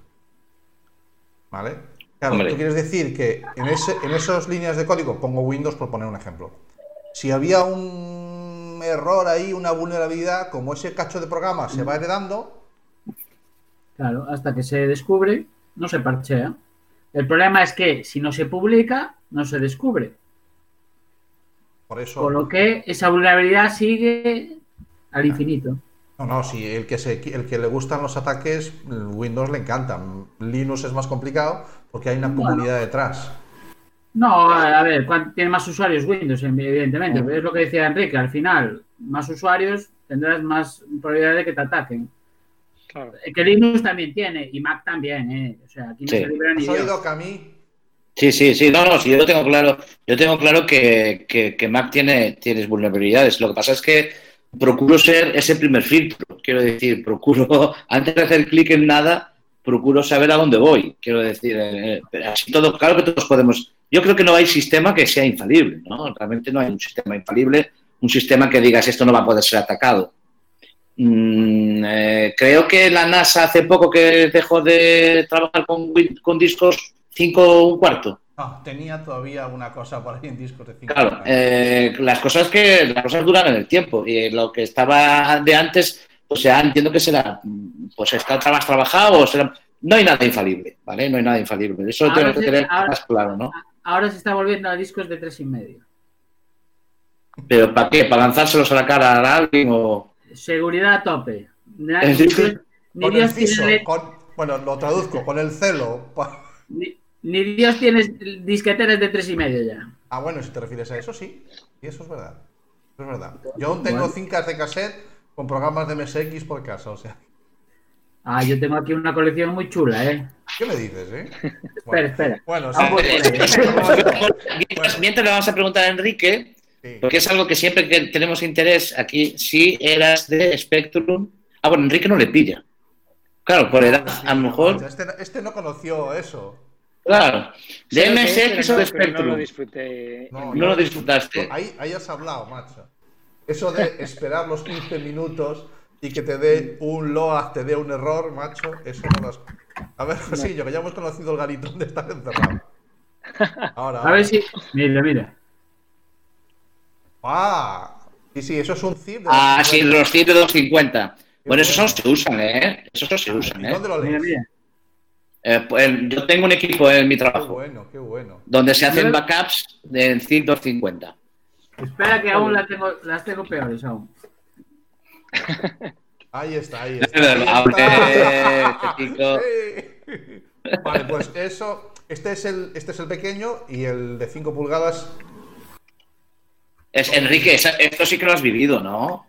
¿Vale? Claro, Hombre. tú quieres decir que en, ese, en esas líneas de código, pongo Windows por poner un ejemplo, si había un error ahí, una vulnerabilidad, como ese cacho de programa se va heredando, Claro, hasta que se descubre, no se parchea. El problema es que si no se publica, no se descubre. por eso... Con lo que esa vulnerabilidad sigue al infinito. No, no, si el que, se, el que le gustan los ataques, Windows le encantan. Linux es más complicado porque hay una Bueno. comunidad detrás. No, a ver, ¿cuán- tiene más usuarios Windows, evidentemente. pero es lo que decía Enrique, al final, más usuarios tendrás más probabilidad de que te ataquen. Claro. Eh, Que Linux también tiene, y Mac también, ¿eh? O sea, aquí no Sí. se libra ni ¿Has oído, Dios. Camí? Sí, sí, sí, no, no, sí, yo lo tengo claro. Yo tengo claro que, que, que Mac tiene, tienes vulnerabilidades. Lo que pasa es que procuro ser ese primer filtro. Quiero decir, procuro, antes de hacer clic en nada, procuro saber a dónde voy. Quiero decir, eh, pero así todo, claro que todos podemos. Yo creo que no hay sistema que sea infalible, ¿no? Realmente no hay un sistema infalible, un sistema que digas esto no va a poder ser atacado. Mm, eh, creo que la NASA hace poco que dejó de trabajar con, discos 5 un cuarto. No, tenía todavía una cosa por ahí en discos de 5 Claro, eh, las cosas que las cosas duran en el tiempo y lo que estaba de antes, pues ya entiendo que será, pues está más trabajado o será, no hay nada infalible, ¿vale? No hay nada infalible. Eso Ahora tengo que tener ahora- más claro, ¿no? Ahora se está volviendo a discos de tres y medio. Pero ¿para qué? ¿Para lanzárselos a la cara a alguien o...? Seguridad a tope. Ni, Es decir, ni Con el Dios CISO, tiene, con- bueno, lo traduzco, con el celo. ni, ni Dios tiene disqueteras de tres y medio ya. Ah, bueno, si te refieres a eso, sí. Sí, eso es verdad. Eso es verdad. Yo aún tengo Bueno. cintas de cassette con programas de MSX por casa, o sea. Ah, yo tengo aquí una colección muy chula, ¿eh? ¿Qué me dices, eh? Espera, espera. Bueno, sí. Ah, bueno, mientras le vamos a preguntar a Enrique, Sí. porque es algo que siempre que tenemos interés aquí, si eras de Spectrum... Ah, bueno, Enrique no le pilla. Claro, por edad, a lo mejor... Este, este no conoció eso. Claro. De MSX o de pero No lo Spectrum. disfruté. No, No lo disfrutaste. Ahí, ahí has hablado, macho. Eso de esperar los 15 minutos y que te dé un load, te dé un error, macho, eso no lo has... A ver, Josillo, que ya hemos conocido el garito donde estás encerrado. Ahora, A ahora. ver si. Mira, mira. Ah, sí, sí, eso es un zip. de Ah, los- sí, los 100 de 250. Bueno, esos son se usan, ¿eh? Esos se usan, ¿Y ¿eh? dónde lo Mira, lees? mira. Eh, pues, yo tengo un equipo en mi Qué trabajo bueno, qué bueno. donde se hacen backups de ZIP 250. Espera que aún la tengo, las tengo peores aún. Ahí está, ahí está. ahí Hombre, está. este chico. Sí. Vale, pues eso, este es el, este es el pequeño y el de 5 pulgadas. Es, Enrique, esto sí que lo has vivido, ¿no?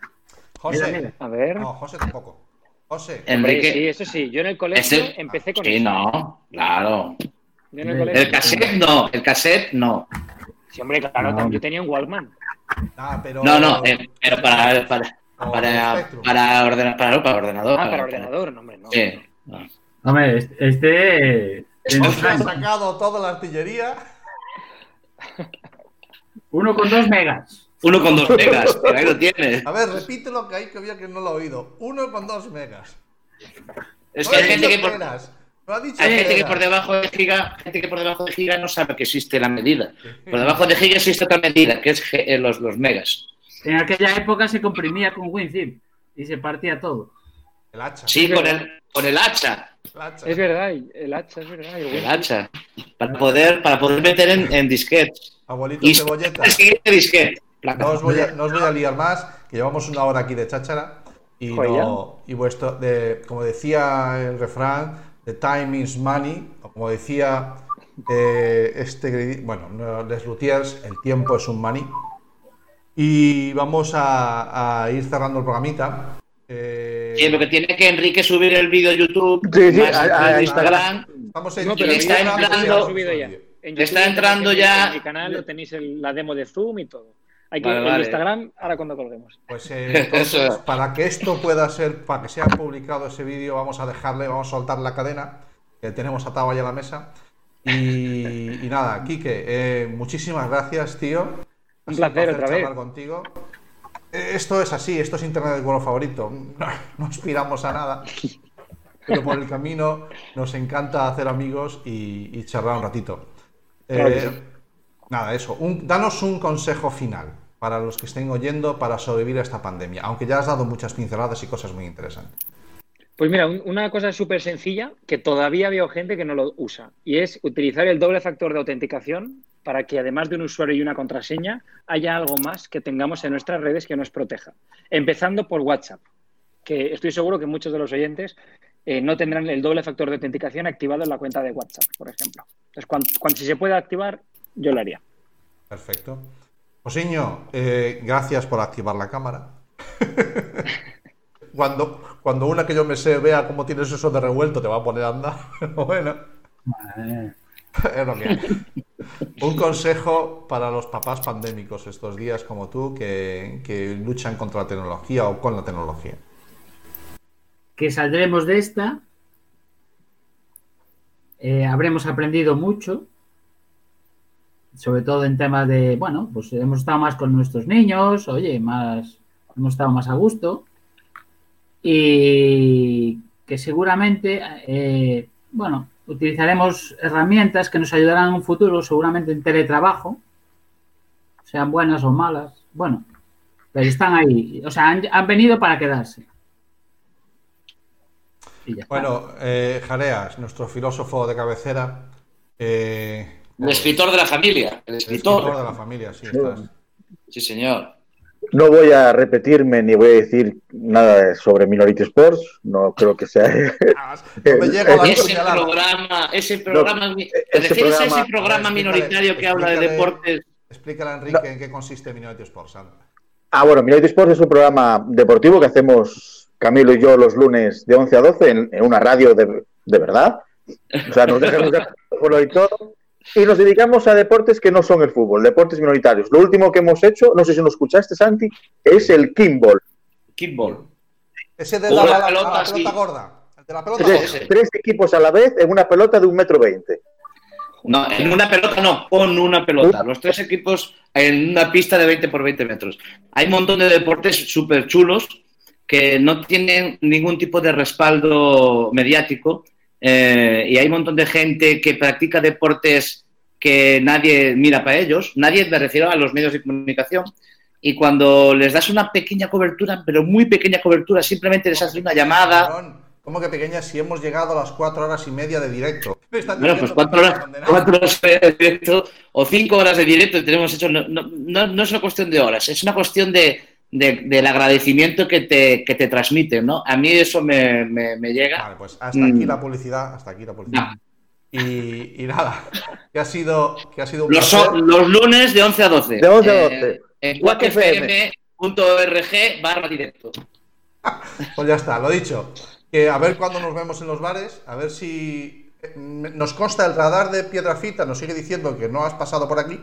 José. Mira, mira. A ver. No, José tampoco. José. Enrique. sí, eso sí. Yo en el colegio Ese- empecé con Sí, eso. no, claro. Yo en el colegio. El cassette no, el cassette no. Sí, hombre, claro, No. yo tenía un Walkman. Ah, pero. No, no, eh, pero para, para, para, para, ordena- para, para ordenador. Ah, para ordenador, no, hombre, no. Sí. no. Hombre, este. este ha sacado toda la artillería. Uno con dos megas. Uno con dos megas, pero ahí lo tienes. A ver, repítelo que hay que había que no lo ha oído. Uno con dos megas. Es que ha hay gente que por, peras, No ha dicho hay gente que por debajo de giga, gente que por debajo de giga no sabe que existe la medida. Por debajo de giga existe otra medida, que es eh, los, los megas. En aquella época se comprimía con WinZip y se partía todo. El hacha. Sí, con el, con el hacha. El hacha. Es verdad, el hacha, es verdad. el El hacha. Para poder, para poder meter en, en disquetes. Abuelito Y cebolleta. disquete. No os, voy a, no os voy a liar más, que llevamos una hora aquí de cháchara. Y, Joder, no, y vuestro, de, como decía el refrán, the time is money, o como decía eh, este, bueno, no, Les Luthiers, el tiempo es un money. Y vamos a, a ir cerrando el programita. Eh, Sí, lo que tiene que Enrique subir el vídeo a YouTube, Sí, sí, más a- Instagram. Estamos en No, pero está entrando- subido ya. En está YouTube entrando tenéis- ya- En mi canal tenéis el- la demo de Zoom y todo. Hay que Vale, en vale. Instagram, ahora cuando colguemos. Pues eh, entonces, Eso. para que esto pueda ser, para que sea publicado ese vídeo, vamos a dejarle, vamos a soltar la cadena que tenemos atado ahí a la mesa. Y, y nada, Quique, eh, muchísimas gracias, tío. Un placer otra vez. charlar contigo. Eh, Esto es así, esto es Internet de color favorito. No, no aspiramos a nada. Pero por el camino nos encanta hacer amigos y, y charlar un ratito. Eh. Nada, eso. Un- danos un consejo final para los que estén oyendo para sobrevivir a esta pandemia. Aunque ya has dado muchas pinceladas y cosas muy interesantes. Pues mira, un- una cosa súper sencilla que todavía veo gente que no lo usa y es utilizar el doble factor de autenticación para que además de un usuario y una contraseña haya algo más que tengamos en nuestras redes que nos proteja. Empezando por WhatsApp, que estoy seguro que muchos de los oyentes eh, no tendrán el doble factor de autenticación activado en la cuenta de WhatsApp, por ejemplo. Entonces, cuando, cuando si se puede activar, yo lo haría. Perfecto. Josiño, eh, gracias por activar la cámara. cuando, cuando una que yo me sé vea cómo tienes eso de revuelto, te va a poner a andar. Bueno, es lo que hay. Un consejo para los papás pandémicos estos días como tú que, que luchan contra la tecnología o con la tecnología. Que saldremos de esta, eh, habremos aprendido mucho, sobre todo en temas de, bueno, pues hemos estado más con nuestros niños, oye, más, hemos estado más a gusto, y que seguramente, eh, bueno, utilizaremos herramientas que nos ayudarán en un futuro, seguramente en teletrabajo, sean buenas o malas, bueno, pero están ahí, o sea, han, han venido para quedarse. Bueno, eh, Jareas, nuestro filósofo de cabecera. eh, El escritor de la familia. El el escritor. de la familia, sí, estás. Sí, señor. No voy a repetirme ni voy a decir nada sobre Minority Sports. No creo que sea. No me llego a la Ese programa, ese programa, ¿te ese refieres a programa- ese programa minoritario que habla de deportes? Explícale a Enrique en qué consiste Minority Sports. anda. Ah, bueno, Minority Sports es un programa deportivo que hacemos Camilo y yo los lunes de 11 a 12 en, en una radio de, de verdad. O sea, nos dejamos de fútbol y todo. Y nos dedicamos a deportes que no son el fútbol, deportes minoritarios. Lo último que hemos hecho, no sé si lo escuchaste, Santi, es el kickball. Kickball. Ese de la, la- la- pelota la pelota gorda. El de la pelota gorda. tres equipos a la vez en una pelota de un metro veinte. No, en una pelota no, con una pelota. Los tres equipos en una pista de 20 por 20 metros. Hay un montón de deportes súper chulos que no tienen ningún tipo de respaldo mediático eh, y hay un montón de gente que practica deportes que nadie mira para ellos. Nadie me refiero a los medios de comunicación. Y cuando les das una pequeña cobertura, pero muy pequeña cobertura, simplemente les haces una llamada. ¿Cómo que pequeña si hemos llegado a las cuatro horas y media de directo? Bueno, pues cuatro horas, cuatro horas de directo o cinco horas de directo que tenemos hecho. No, no- no es una cuestión de horas, es una cuestión de, de- del agradecimiento que te, que te transmiten, ¿no? A mí eso me, me- me llega. Vale, pues hasta aquí Mm. la publicidad, hasta aquí la publicidad. Y, y nada, que ha sido, que ha sido un Los, los lunes de 11 a 12. De 11 a Eh, 12. en Quack quackfm.org barra directo. Pues ya está, lo dicho. Que a ver cuándo nos vemos en los bares, a ver si eh, nos consta el radar de Piedrafita, nos sigue diciendo que no has pasado por aquí.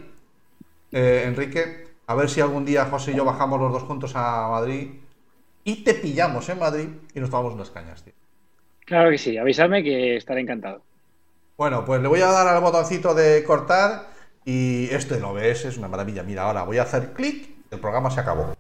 Eh, Enrique, a ver si algún día José y yo bajamos los dos juntos a Madrid y te pillamos en Madrid y nos tomamos unas cañas, tío. Claro que sí, avísame que estaré encantado. Bueno, pues le voy a dar al botoncito de cortar y esto en OBS es una maravilla. Mira, ahora voy a hacer clic, el programa se acabó.